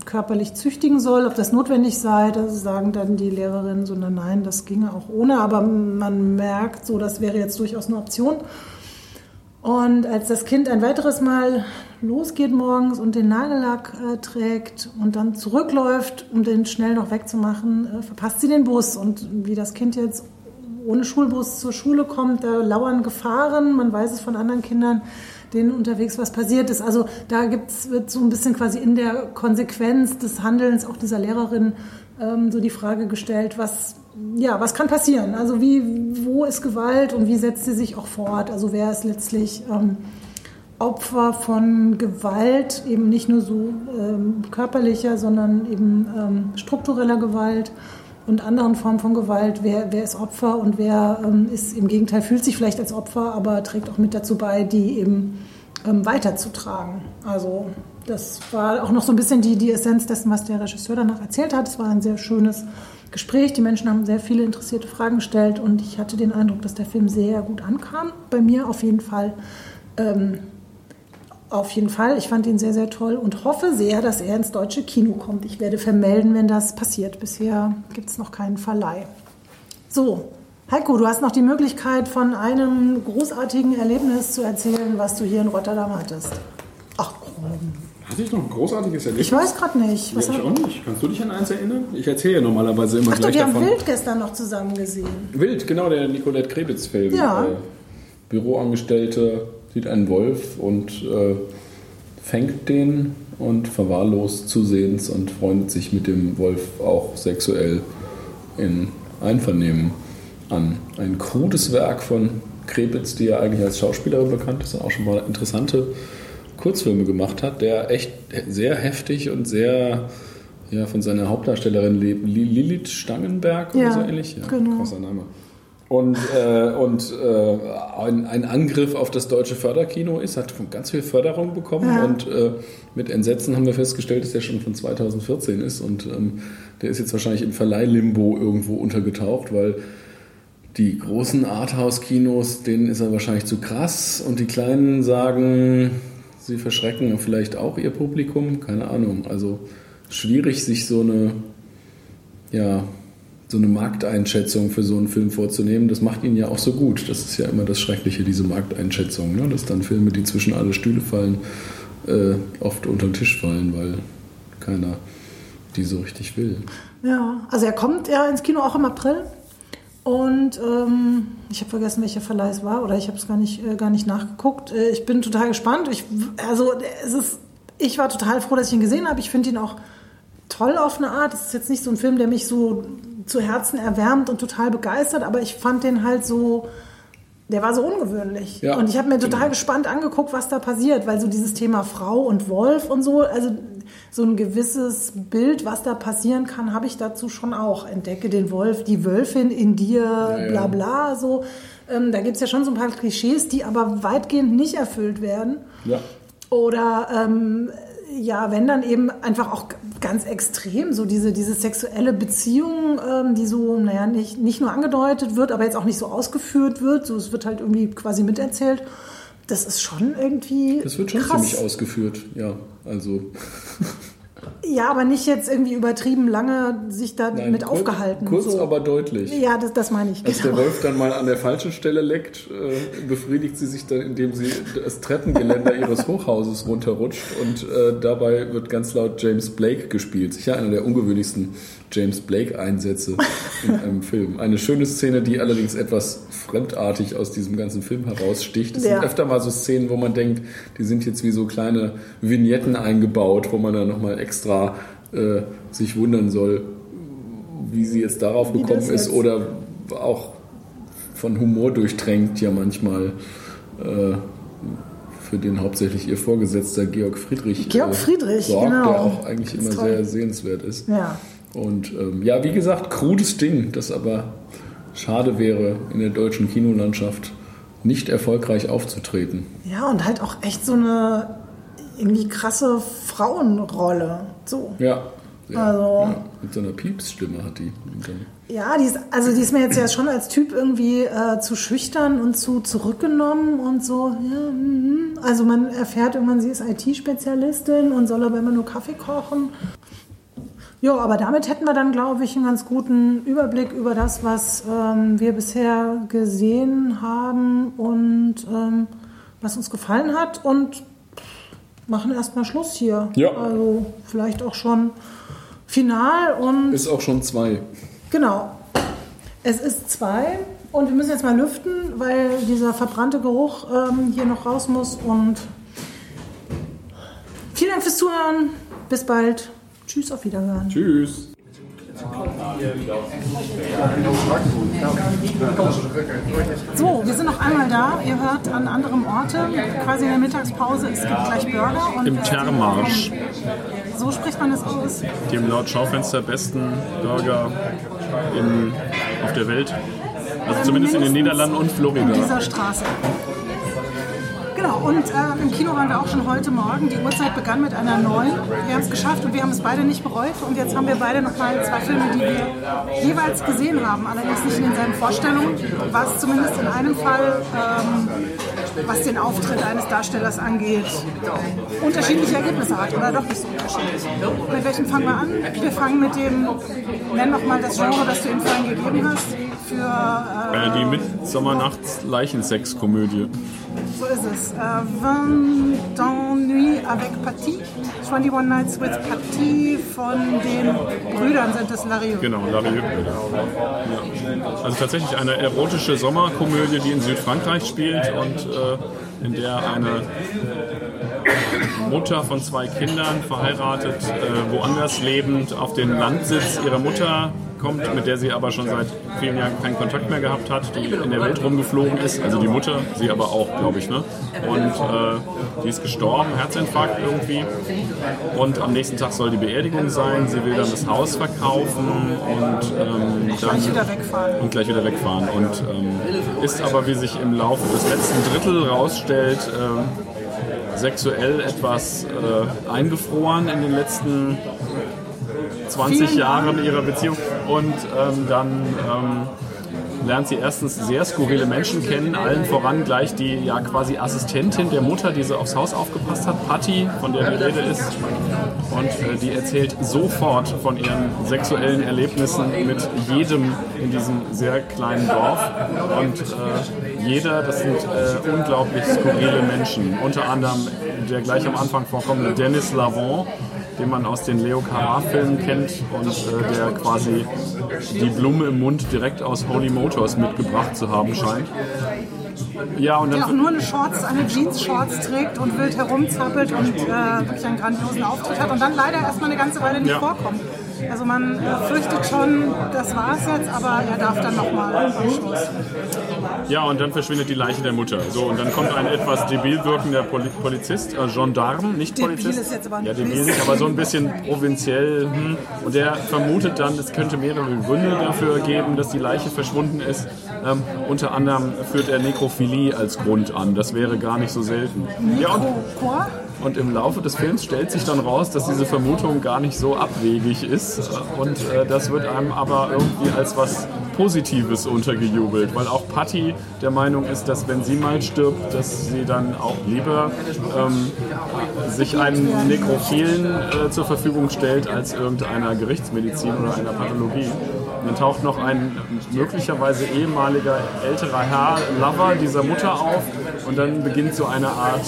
körperlich züchtigen soll, ob das notwendig sei. Das sagen dann die Lehrerinnen so, nein, das ginge auch ohne, aber man merkt so, das wäre jetzt durchaus eine Option. Und als das Kind ein weiteres Mal losgeht morgens und den Nagellack äh, trägt und dann zurückläuft, um den schnell noch wegzumachen, äh, verpasst sie den Bus. Und wie das Kind jetzt ohne Schulbus zur Schule kommt, da lauern Gefahren. Man weiß es von anderen Kindern, denen unterwegs was passiert ist. Also da gibt's, wird so ein bisschen quasi in der Konsequenz des Handelns auch dieser Lehrerin ähm, so die Frage gestellt, was ja, was kann passieren? Also wie, wo ist Gewalt und wie setzt sie sich auch fort? Also wer ist letztlich ähm, Opfer von Gewalt, eben nicht nur so ähm, körperlicher, sondern eben ähm, struktureller Gewalt und anderen Formen von Gewalt. Wer, wer ist Opfer und wer ähm, ist im Gegenteil, fühlt sich vielleicht als Opfer, aber trägt auch mit dazu bei, die eben ähm, weiterzutragen. Also das war auch noch so ein bisschen die, die Essenz dessen, was der Regisseur danach erzählt hat. Es war ein sehr schönes Gespräch. Die Menschen haben sehr viele interessierte Fragen gestellt und ich hatte den Eindruck, dass der Film sehr gut ankam. Bei mir auf jeden Fall. Ähm, auf jeden Fall. Ich fand ihn sehr, sehr toll und hoffe sehr, dass er ins deutsche Kino kommt. Ich werde vermelden, wenn das passiert. Bisher gibt es noch keinen Verleih. So, Heiko, du hast noch die Möglichkeit, von einem großartigen Erlebnis zu erzählen, was du hier in Rotterdam hattest. Ach komm. Hatte ich noch ein großartiges Erlebnis? Ich weiß gerade nicht. Was ja, ich auch nicht. Kannst du dich an eins erinnern? Ich erzähle ja normalerweise immer Ach gleich doch, wir davon. haben Wild gestern noch zusammen gesehen. Wild, genau, der Nicolette Krebitz-Film. Ja. Äh, Büroangestellte sieht einen Wolf und äh, fängt den und verwahrlost zusehends und freundet sich mit dem Wolf auch sexuell in Einvernehmen an. Ein krudes Werk von Krebitz, die ja eigentlich als Schauspielerin bekannt ist und auch schon mal interessante Kurzfilme gemacht hat, der echt sehr heftig und sehr ja, von seiner Hauptdarstellerin lebt, Lilith Stangenberg oder Ja, so ähnlich. Ja, genau. krasser Name. Und, äh, und äh, ein, ein Angriff auf das deutsche Förderkino ist, hat ganz viel Förderung bekommen Ja. und äh, mit Entsetzen haben wir festgestellt, dass der schon von 2014 ist und ähm, der ist jetzt wahrscheinlich im Verleihlimbo irgendwo untergetaucht, weil die großen Arthouse-Kinos, denen ist er wahrscheinlich zu krass und die kleinen sagen, sie verschrecken vielleicht auch ihr Publikum, keine Ahnung. Also schwierig, sich so eine, ja, so eine Markteinschätzung für so einen Film vorzunehmen. Das macht ihn ja auch so gut. Das ist ja immer das Schreckliche, diese Markteinschätzung, ne? dass dann Filme, die zwischen alle Stühle fallen, äh, oft unter den Tisch fallen, weil keiner die so richtig will. Ja, also er kommt ja ins Kino auch im April. Und ähm, ich habe vergessen, welcher Verleih es war, oder ich habe es gar nicht, äh, gar nicht nachgeguckt. Äh, ich bin total gespannt. Ich, also es ist, ich war total froh, dass ich ihn gesehen habe. Ich finde ihn auch toll auf eine Art. Es ist jetzt nicht so ein Film, der mich so zu Herzen erwärmt und total begeistert, aber ich fand den halt so, der war so ungewöhnlich. Ja, und ich habe mir total genau. gespannt angeguckt, was da passiert, weil so dieses Thema Frau und Wolf und so, also so ein gewisses Bild, was da passieren kann, habe ich dazu schon auch. Entdecke den Wolf, die Wölfin in dir, ja. bla bla, so. Ähm, da gibt es ja schon so ein paar Klischees, die aber weitgehend nicht erfüllt werden. Ja. Oder ähm, ja, wenn dann eben einfach auch ganz extrem, so diese, diese sexuelle Beziehung, ähm, die so, naja, nicht, nicht nur angedeutet wird, aber jetzt auch nicht so ausgeführt wird, so es wird halt irgendwie quasi miterzählt. Das ist schon irgendwie. Das wird schon krass. ziemlich ausgeführt, ja. Also, Ja, aber nicht jetzt irgendwie übertrieben lange sich da Nein, mit kurz- aufgehalten. Kurz, so. aber deutlich. Ja, das, das meine ich. Als der Genau. Wolf dann mal an der falschen Stelle leckt, äh, befriedigt sie sich dann, indem sie das Treppengeländer ihres Hochhauses runterrutscht und äh, dabei wird ganz laut James Blake gespielt. Sicher einer der ungewöhnlichsten James Blake-Einsätze in einem Film. Eine schöne Szene, die allerdings etwas fremdartig aus diesem ganzen Film heraussticht. Es Ja. sind öfter mal so Szenen, wo man denkt, die sind jetzt wie so kleine Vignetten eingebaut, wo man dann nochmal extra äh, sich wundern soll, wie sie jetzt darauf Wie gekommen ist oder auch von Humor durchtränkt ja manchmal äh, für den hauptsächlich ihr Vorgesetzter Georg Friedrich, Georg äh, Friedrich, sorgt, genau. der auch eigentlich immer toll. sehr sehenswert ist. Ja. Und ähm, ja, wie gesagt, krudes Ding, das aber schade wäre, in der deutschen Kinolandschaft nicht erfolgreich aufzutreten. ja, und halt auch echt so eine irgendwie krasse Frauenrolle. So. Ja. ja, Also- ja. Mit so einer Piepsstimme hat die. Ja, die ist, also die ist mir jetzt ja schon als Typ irgendwie äh, zu schüchtern und zu zurückgenommen und so. Ja, mhm. also man erfährt irgendwann, sie ist IT-Spezialistin und soll aber immer nur Kaffee kochen. Ja, aber damit hätten wir dann, glaube ich, einen ganz guten Überblick über das, was ähm, wir bisher gesehen haben und ähm, was uns gefallen hat und machen erstmal Schluss hier. Ja. Also vielleicht auch schon final und Ist auch schon zwei. Genau. Es ist zwei und wir müssen jetzt mal lüften, weil dieser verbrannte Geruch ähm, hier noch raus muss. Und vielen Dank fürs Zuhören. Bis bald. Tschüss, auf Wiederhören. Tschüss. So, wir sind noch einmal da. Ihr hört an anderem Orte, quasi in der Mittagspause. Es gibt gleich Burger. Und Im Termarsch, So spricht man das aus. dem laut Schaufenster besten Burger in, auf der Welt. Also zumindest in den Niederlanden und In Florida. dieser Straße. Genau, und äh, im Kino waren wir auch schon heute Morgen. Die Uhrzeit begann mit einer neuen. Wir haben es geschafft und wir haben es beide nicht bereut. Und jetzt haben wir beide nochmal zwei Filme, die wir jeweils gesehen haben. Allerdings nicht in denselben Vorstellungen, was zumindest in einem Fall, ähm, was den Auftritt eines Darstellers angeht, unterschiedliche Ergebnisse hat. Oder doch nicht so unterschiedlich. Mit welchem fangen wir an? Wir fangen mit dem, nenn nochmal das Genre, das du ihm vorhin gegeben hast. Äh, die Mittsommernachts-Leichensex-Komödie. So ist es. Äh, Vingt d'ennui avec Paty. 21 Nights with Paty von den Brüdern sind es Larieux. Genau, Larieux. Ja. Also tatsächlich eine erotische Sommerkomödie, die in Südfrankreich spielt und äh, in der eine Mutter von zwei Kindern, verheiratet, äh, woanders lebend, auf den Landsitz ihrer Mutter kommt, mit der sie aber schon seit vielen Jahren keinen Kontakt mehr gehabt hat, die in der Welt rumgeflogen ist, also die Mutter, sie aber auch, glaube ich, ne? Und äh, die ist gestorben, Herzinfarkt irgendwie. Und am nächsten Tag soll die Beerdigung sein. Sie will dann das Haus verkaufen und ähm, dann Gleich wieder wegfahren. und gleich wieder wegfahren. Und ähm, ist aber, wie sich im Laufe des letzten Drittel rausstellt, ähm, sexuell etwas äh, eingefroren in den letzten 20 Vielen Jahren ihrer Beziehung. Und ähm, dann ähm, lernt sie erstens sehr skurrile Menschen kennen, allen voran gleich die ja quasi Assistentin der Mutter, die so aufs Haus aufgepasst hat, Patty, von der die Rede ist. Und äh, die erzählt sofort von ihren sexuellen Erlebnissen mit jedem in diesem sehr kleinen Dorf. Und äh, jeder, das sind äh, unglaublich skurrile Menschen. Unter anderem der gleich am Anfang vorkommende Dennis Lavant, den man aus den Leo Carrà-Filmen kennt und äh, der quasi die Blume im Mund direkt aus Holy Motors mitgebracht zu haben scheint. Ja, und Der auch dann nur eine Shorts, eine Jeans-Shorts trägt und wild herumzappelt und äh, wirklich einen grandiosen Auftritt hat und dann leider erstmal eine ganze Weile nicht Ja. vorkommt. Also man äh, fürchtet schon, das war's jetzt, aber er darf dann nochmal am Schluss. Ja, und dann verschwindet die Leiche der Mutter. So, und dann kommt ein etwas debil wirkender Poli Polizist, äh, Gendarme, nicht Debil Polizist. ist jetzt aber ein ja, debil nicht, aber so ein bisschen provinziell. Hm. Und der vermutet dann, es könnte mehrere Gründe dafür geben, dass die Leiche verschwunden ist. Ähm, unter anderem führt er Nekrophilie als Grund an. Das wäre gar nicht so selten. Ja, und? Und im Laufe des Films stellt sich dann raus, dass diese Vermutung gar nicht so abwegig ist. Und äh, das wird einem aber irgendwie als was Positives untergejubelt, weil auch Patty der Meinung ist, dass wenn sie mal stirbt, dass sie dann auch lieber ähm, sich einem Nekrophilen äh, zur Verfügung stellt als irgendeiner Gerichtsmedizin oder einer Pathologie. Und dann taucht noch ein möglicherweise ehemaliger älterer Herr, Lover dieser Mutter auf und dann beginnt so eine Art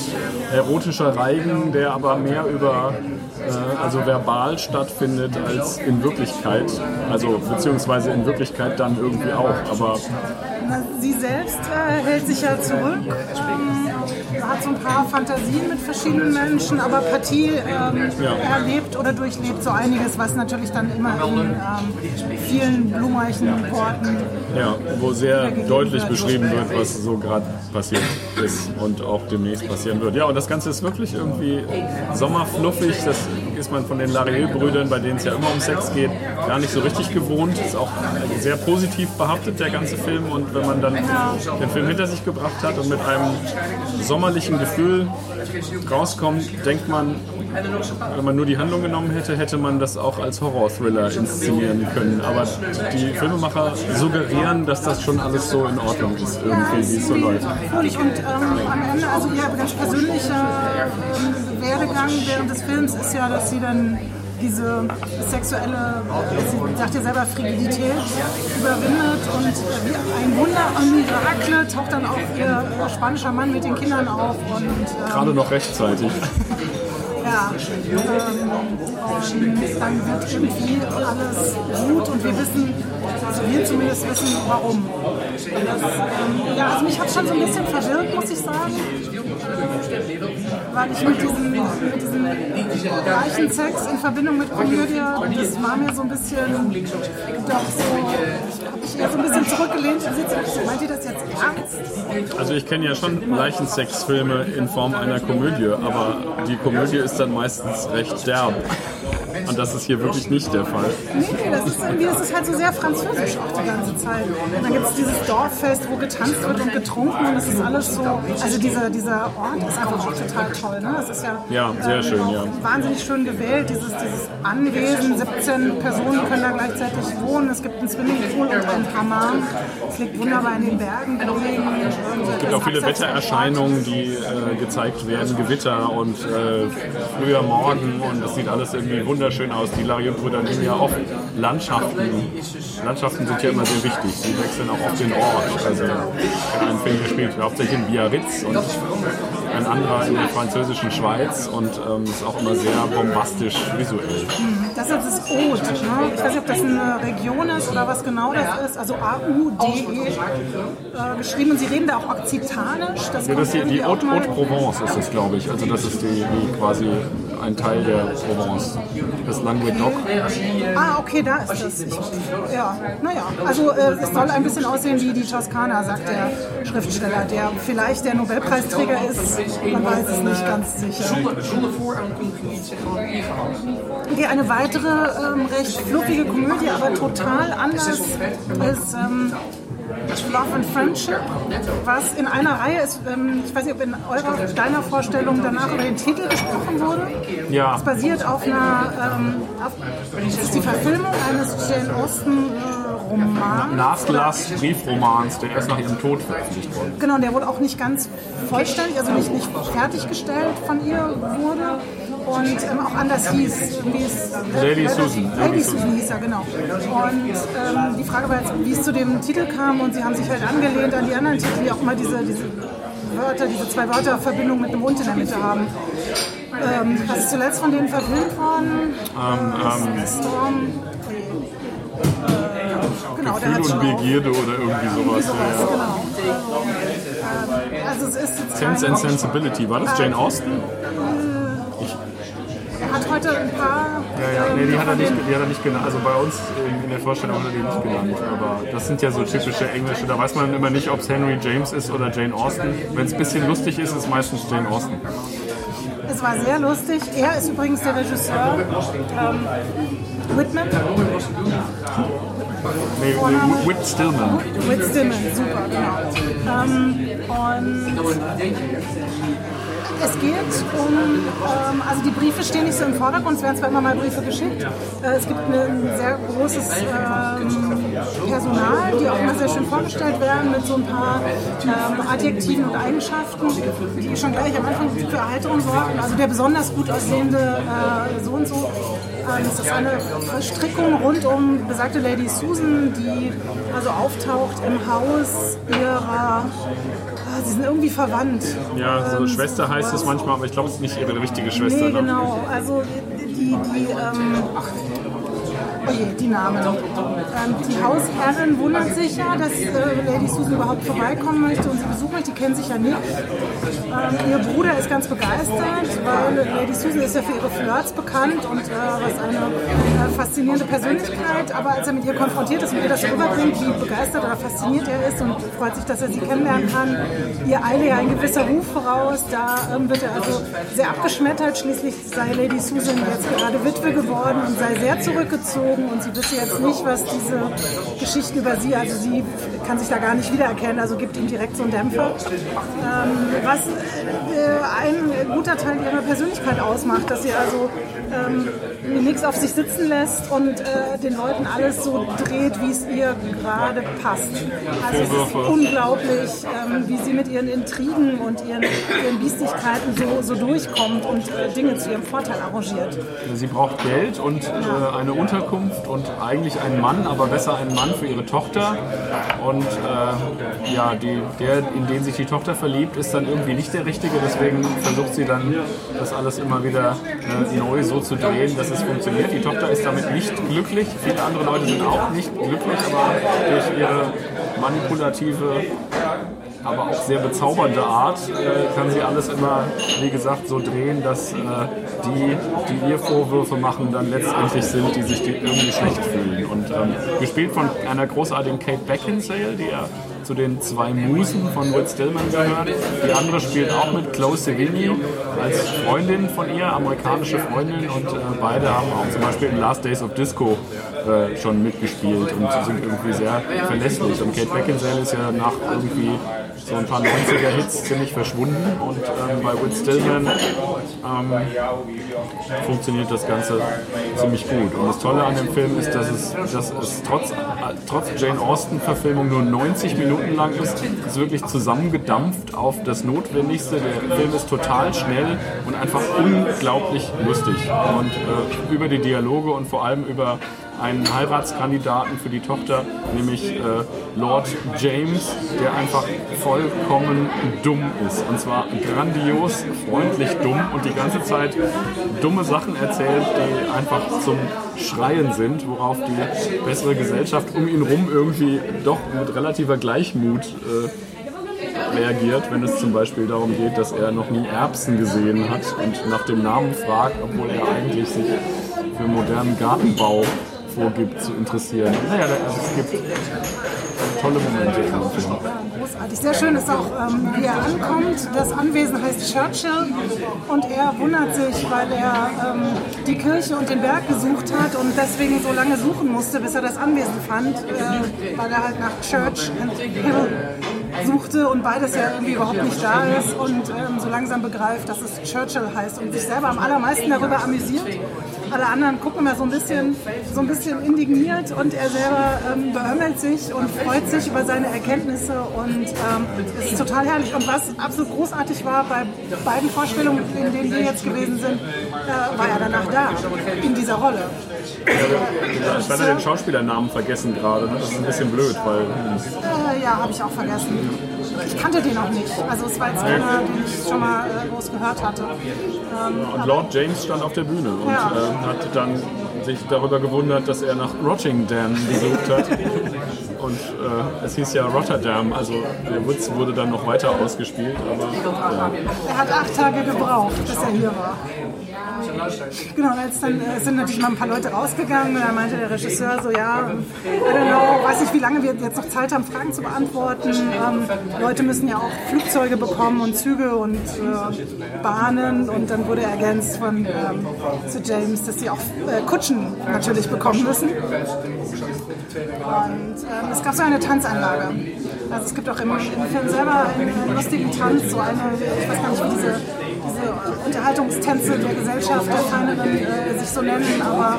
erotischer Reigen, der aber mehr über äh, also verbal stattfindet als in Wirklichkeit. Also beziehungsweise in Wirklichkeit dann irgendwie auch. Aber Sie selbst äh, hält sich ja zurück, ähm, hat so ein paar Fantasien mit verschiedenen Menschen, aber Partie ähm, Ja. erlebt oder durchlebt so einiges, was natürlich dann immer in ähm, vielen blumenreichen Worten ja, wo sehr deutlich beschrieben wird, was so gerade passiert ist und auch demnächst passieren wird. Ja, und das Ganze ist wirklich irgendwie sommerfluffig. Das ist man von den Larieux-Brüdern, bei denen es ja immer um Sex geht, gar nicht so richtig gewohnt. Ist auch sehr positiv behaftet, der ganze Film. Und wenn man dann den Film hinter sich gebracht hat und mit einem sommerlichen Gefühl rauskommt, denkt man, wenn man nur die Handlung genommen hätte, hätte man das auch als Horror-Thriller inszenieren können. Aber die Filmemacher suggerieren, dass das schon alles so in Ordnung ist, irgendwie, wie es so läuft. Und, ähm, am Ende, also ihr ganz persönlicher ähm, Werdegang während des Films ist ja, dass sie dann diese sexuelle, sie sagt ja selber Frigidität, überwindet und wie ein Wunder, ein Mirakel taucht dann auch ihr spanischer Mann mit den Kindern auf und ähm, Gerade noch rechtzeitig. ja, ähm, und dann wird irgendwie alles gut und wir wissen, also wir zumindest wissen, warum. Das, ähm, ja, also mich hat schon so ein bisschen verwirrt, muss ich sagen. Weil ich mit diesem, mit diesem gleichen Sex in Verbindung mit Komödie, das war mir so ein bisschen doch so, habe ich eher so ein bisschen zurückgelehnt und sitze meint ihr das jetzt ernst? Also ich kenne ja schon Leichensexfilme in Form einer Komödie, aber die Komödie ist dann meistens recht derb. Und das ist hier wirklich nicht der Fall. Nee, das ist irgendwie, das ist halt so sehr französisch auch die ganze Zeit. Und dann gibt es dieses Dorffest, wo getanzt wird und getrunken und das ist alles so, also dieser, dieser Ort ist einfach auch total toll. Ne? Das ist ja, Ja, sehr schön, ja. wahnsinnig schön gewählt, dieses, dieses Anwesen, 17 Personen können da gleichzeitig wohnen, es gibt einen Swimmingpool und ein Hammam, es liegt wunderbar in den Bergen. Es gibt auch viele Wettererscheinungen, die äh, gezeigt werden, Gewitter und äh, früher Morgen und das sieht alles irgendwie wunderschön aus. Die Larieux-Brüder nehmen ja oft Landschaften. Landschaften sind ja immer sehr wichtig. Sie wechseln auch oft den Ort. Also in einem Film gespielt, hauptsächlich in Biarritz und anderer in der französischen Schweiz und ähm, ist auch immer sehr bombastisch visuell. Das ist das Oud. Ne? Ich weiß nicht, ob das eine Region ist oder was genau das ist. Also A-U-D-E äh, geschrieben. Und sie reden da auch okzitanisch. Das Ja, das ist die, Haute, Haute Provence ist das, glaube ich. Also das ist die, die quasi ein Teil der Provence. Das Languedoc. Ah, okay, da ist das. Ich, ja, naja. Also äh, es soll ein bisschen aussehen wie die Toskana, sagt der Schriftsteller, der vielleicht der Nobelpreisträger ist. Man weiß es nicht ganz sicher. Okay, eine weitere ähm, recht fluffige Komödie, aber total anders ist ähm, Love and Friendship, was in einer Reihe ist, ähm, ich weiß nicht, ob in eurer, deiner Vorstellung danach über den Titel gesprochen wurde. Ja. Es basiert auf einer, ähm, auf, ist die Verfilmung eines Jane Austen äh, Romans. Nachlass Briefromans, der erst nach ihrem Tod veröffentlicht wurde. Genau, der wohl auch nicht ganz vollständig, also nicht, nicht fertiggestellt von ihr wurde und ähm, auch anders hieß. Wie es, Lady Susan. Lady Susan hieß er, genau. Und ähm, die Frage war jetzt, wie es zu dem Titel kam und sie haben sich halt angelehnt an die anderen Titel, die auch immer diese, diese Wörter, diese zwei Wörter Verbindung mit einem Hund in der Mitte haben. Ähm, was ist zuletzt von denen verfilmt worden? Ähm, ähm, Storm. Äh, genau, Gefühl und Begierde oder irgendwie sowas. sowas, Ja, genau. Ähm, also es ist Sense and Sensibility. War das Jane Austen? Hat heute ein paar. Ja, ja. Nee, die hat er nicht, die hat er nicht genannt. Also bei uns in, in der Vorstellung hat er die nicht genannt. Aber das sind ja so typische englische. Da weiß man immer nicht, ob es Henry James ist oder Jane Austen. Wenn es ein bisschen lustig ist, ist es meistens Jane Austen. Es war sehr lustig. Er ist übrigens der Regisseur. Ähm, Whitman. Nee, nee, Whit Stillman. Whit Stillman, super, genau. Ähm, und es geht um, ähm, also die Briefe stehen nicht so im Vordergrund, es werden zwar immer mal Briefe geschickt. Äh, es gibt ein sehr großes ähm, Personal, die auch immer sehr schön vorgestellt werden mit so ein paar ähm, Adjektiven und Eigenschaften, die schon gleich am Anfang für Erheiterung sorgen. Also der besonders gut aussehende äh, so und so. Ähm, es ist eine Verstrickung rund um besagte Lady Susan, die also auftaucht im Haus ihrer Sie sind irgendwie verwandt. Ja, so Ähm, Schwester heißt es manchmal, aber ich glaube, es ist nicht ihre richtige Schwester. Nee, ne? genau. Also die, die, die ähm, oh je, die Namen. Ähm, die Hausherrin wundert sich ja, dass äh, Lady Susan überhaupt vorbeikommen möchte und sie besuchen möchte. Die kennen sich ja nicht. Ähm, ihr Bruder ist ganz begeistert, weil Lady Susan ist ja für ihre Flirts bekannt und äh, was eine äh, faszinierende Persönlichkeit. Aber als er mit ihr konfrontiert ist und ihr das rüberbringt, wie begeistert oder fasziniert er ist und freut sich, dass er sie kennenlernen kann, ihr eile ja ein gewisser Ruf voraus. Da ähm, wird er also sehr abgeschmettert. Schließlich sei Lady Susan jetzt gerade Witwe geworden und sei sehr zurückgezogen und sie wisse jetzt nicht, was diese Geschichten über sie, also sie kann sich da gar nicht wiedererkennen, also gibt ihm direkt so einen Dämpfer. Ähm, was äh, ein guter Teil ihrer Persönlichkeit ausmacht, dass sie also ähm, nichts auf sich sitzen lässt und äh, den Leuten alles so dreht, wie es ihr gerade passt. Also es ist unglaublich, ähm, wie sie mit ihren Intrigen und ihren, ihren Biestigkeiten so, so durchkommt und äh, Dinge zu ihrem Vorteil arrangiert. Sie braucht Geld und äh, eine Unterkunft und eigentlich einen Mann, aber besser einen Mann für ihre Tochter. Und äh, ja, die, der, in den sich die Tochter verliebt, ist dann irgendwie nicht der Richtige. Deswegen versucht sie dann, das alles immer wieder äh, neu so zu drehen, dass es funktioniert. Die Tochter ist damit nicht glücklich. Viele andere Leute sind auch nicht glücklich, aber durch ihre manipulative aber auch sehr bezaubernde Art äh, kann sie alles immer, wie gesagt, so drehen, dass äh, die, die ihr Vorwürfe machen, dann letztendlich sind, die sich irgendwie schlecht fühlen. Und ähm, gespielt von einer großartigen Kate Beckinsale, die ja zu den zwei Musen von Whit Stillman gehört. Die andere spielt auch mit Chloe Sevigny als Freundin von ihr, amerikanische Freundin. Und äh, beide haben auch zum Beispiel in Last Days of Disco schon mitgespielt und sind irgendwie sehr verlässlich. Und Kate Beckinsale ist ja nach irgendwie so ein paar 90er-Hits ziemlich verschwunden und ähm, bei Whit Stillman ähm, funktioniert das Ganze ziemlich gut. Und das Tolle an dem Film ist, dass es, dass es trotz, trotz Jane Austen-Verfilmung nur 90 Minuten lang ist. Ist wirklich zusammengedampft auf das Notwendigste. Der Film ist total schnell und einfach unglaublich lustig. Und äh, über die Dialoge und vor allem über einen Heiratskandidaten für die Tochter, nämlich äh, Lord James, der einfach vollkommen dumm ist. Und zwar grandios, freundlich dumm und die ganze Zeit dumme Sachen erzählt, die einfach zum Schreien sind, worauf die bessere Gesellschaft um ihn rum irgendwie doch mit relativer Gleichmut äh, reagiert, wenn es zum Beispiel darum geht, dass er noch nie Erbsen gesehen hat und nach dem Namen fragt, obwohl er eigentlich sich für modernen Gartenbau vorgibt zu interessieren. Naja, also es gibt tolle Momente in Film. Großartig. Sehr schön ist auch, ähm, wie er ankommt. Das Anwesen heißt Churchill und er wundert sich, weil er ähm, die Kirche und den Berg gesucht hat und deswegen so lange suchen musste, bis er das Anwesen fand, äh, weil er halt nach Church and Hill suchte und beides ja irgendwie überhaupt nicht da ist und ähm, so langsam begreift, dass es Churchill heißt und sich selber am allermeisten darüber amüsiert. Alle anderen gucken immer so ein bisschen, so ein bisschen indigniert und er selber ähm, beömmelt sich und freut sich über seine Erkenntnisse und ähm, es ist total herrlich. Und was absolut großartig war bei beiden Vorstellungen, in denen wir jetzt gewesen sind, äh, war er danach da, in dieser Rolle. Ich hatte den Schauspielernamen vergessen gerade. ne? Das ist ein bisschen blöd, weil hm, Äh, ja, habe ich auch vergessen. Ich kannte den auch nicht. Also es war jetzt keiner, den ich schon mal äh, groß gehört hatte. Ähm, Und Lord James stand auf der Bühne und Ja. ähm, hat dann sich darüber gewundert, dass er nach Rottingdean gesucht hat. Und äh, es hieß ja Rotterdam, also der Witz wurde dann noch weiter ausgespielt, aber ja. Er hat acht Tage gebraucht, bis er hier war. Genau, als dann äh, sind natürlich mal ein paar Leute rausgegangen. Da meinte der Regisseur so, ja, I don't know, weiß nicht, wie lange wir jetzt noch Zeit haben, Fragen zu beantworten. Ähm, Leute müssen ja auch Flugzeuge bekommen und Züge und äh, Bahnen. Und dann wurde ergänzt von ähm, Sir James, dass sie auch äh, Kutschen natürlich bekommen müssen. Und ähm, es gab so eine Tanzanlage. Also es gibt auch im, im Film selber einen, einen lustigen Tanz, so eine, ich weiß gar nicht, wie diese diese äh, Unterhaltungstänze der Gesellschaft der Feineren äh, sich so nennen, aber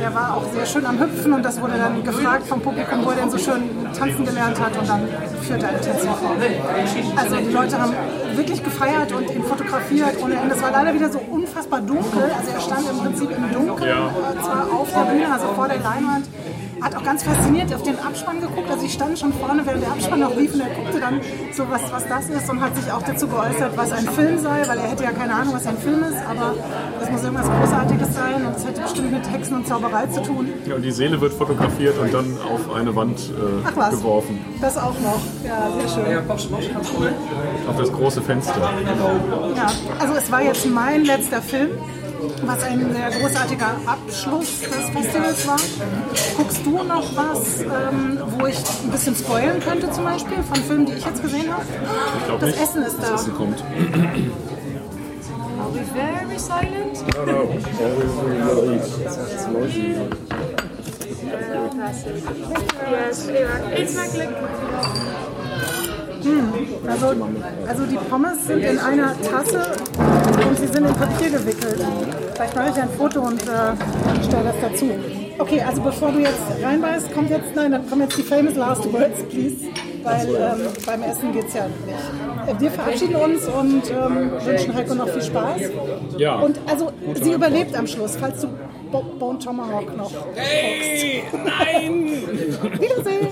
der war auch sehr schön am Hüpfen und das wurde dann gefragt vom Publikum, wo er denn so schön tanzen gelernt hat und dann führte er eine Tänzerin vor. Also die Leute haben wirklich gefeiert und ihn fotografiert ohne Ende. Es war leider wieder so unfassbar dunkel, also er stand im Prinzip im Dunkeln, Ja. äh, zwar auf der Bühne, also vor der Leinwand, hat auch ganz fasziniert auf den Abspann geguckt. Also ich stand schon vorne, während der Abspann noch lief und er guckte dann so, was, was das ist und hat sich auch dazu geäußert, was ein Film sei, weil er hätte ja keine Ahnung, was ein Film ist, aber das muss irgendwas Großartiges sein und es hätte bestimmt mit Hexen und Zauberei zu tun. Ja, und die Seele wird fotografiert und dann auf eine Wand äh, Ach was, geworfen. das auch noch. Ja, sehr schön. Auf das große Fenster. Ja, also es war jetzt mein letzter Film, was ein sehr großartiger Abschluss des Festivals war. Guckst du noch was, ähm, wo ich ein bisschen spoilen könnte zum Beispiel von Filmen, die ich jetzt gesehen habe? glaub Das nicht. Essen ist da. Das kommt. Are we very silent? Yes, ja. Eet smakelijk. Also, also die Pommes sind in einer Tasse und sie sind in Papier gewickelt. Vielleicht mache ich ein Foto und äh, stelle das dazu. Okay, also bevor du jetzt reinbeißt, kommt jetzt, nein, dann kommen jetzt die famous last words, please. Weil ähm, beim Essen geht es ja nicht. Äh, Wir verabschieden uns und ähm, wünschen Heiko noch viel Spaß. Ja. Und also, sie überlebt am Schluss, falls du Bo Bone Tomahawk noch hey, Nein! Wiedersehen!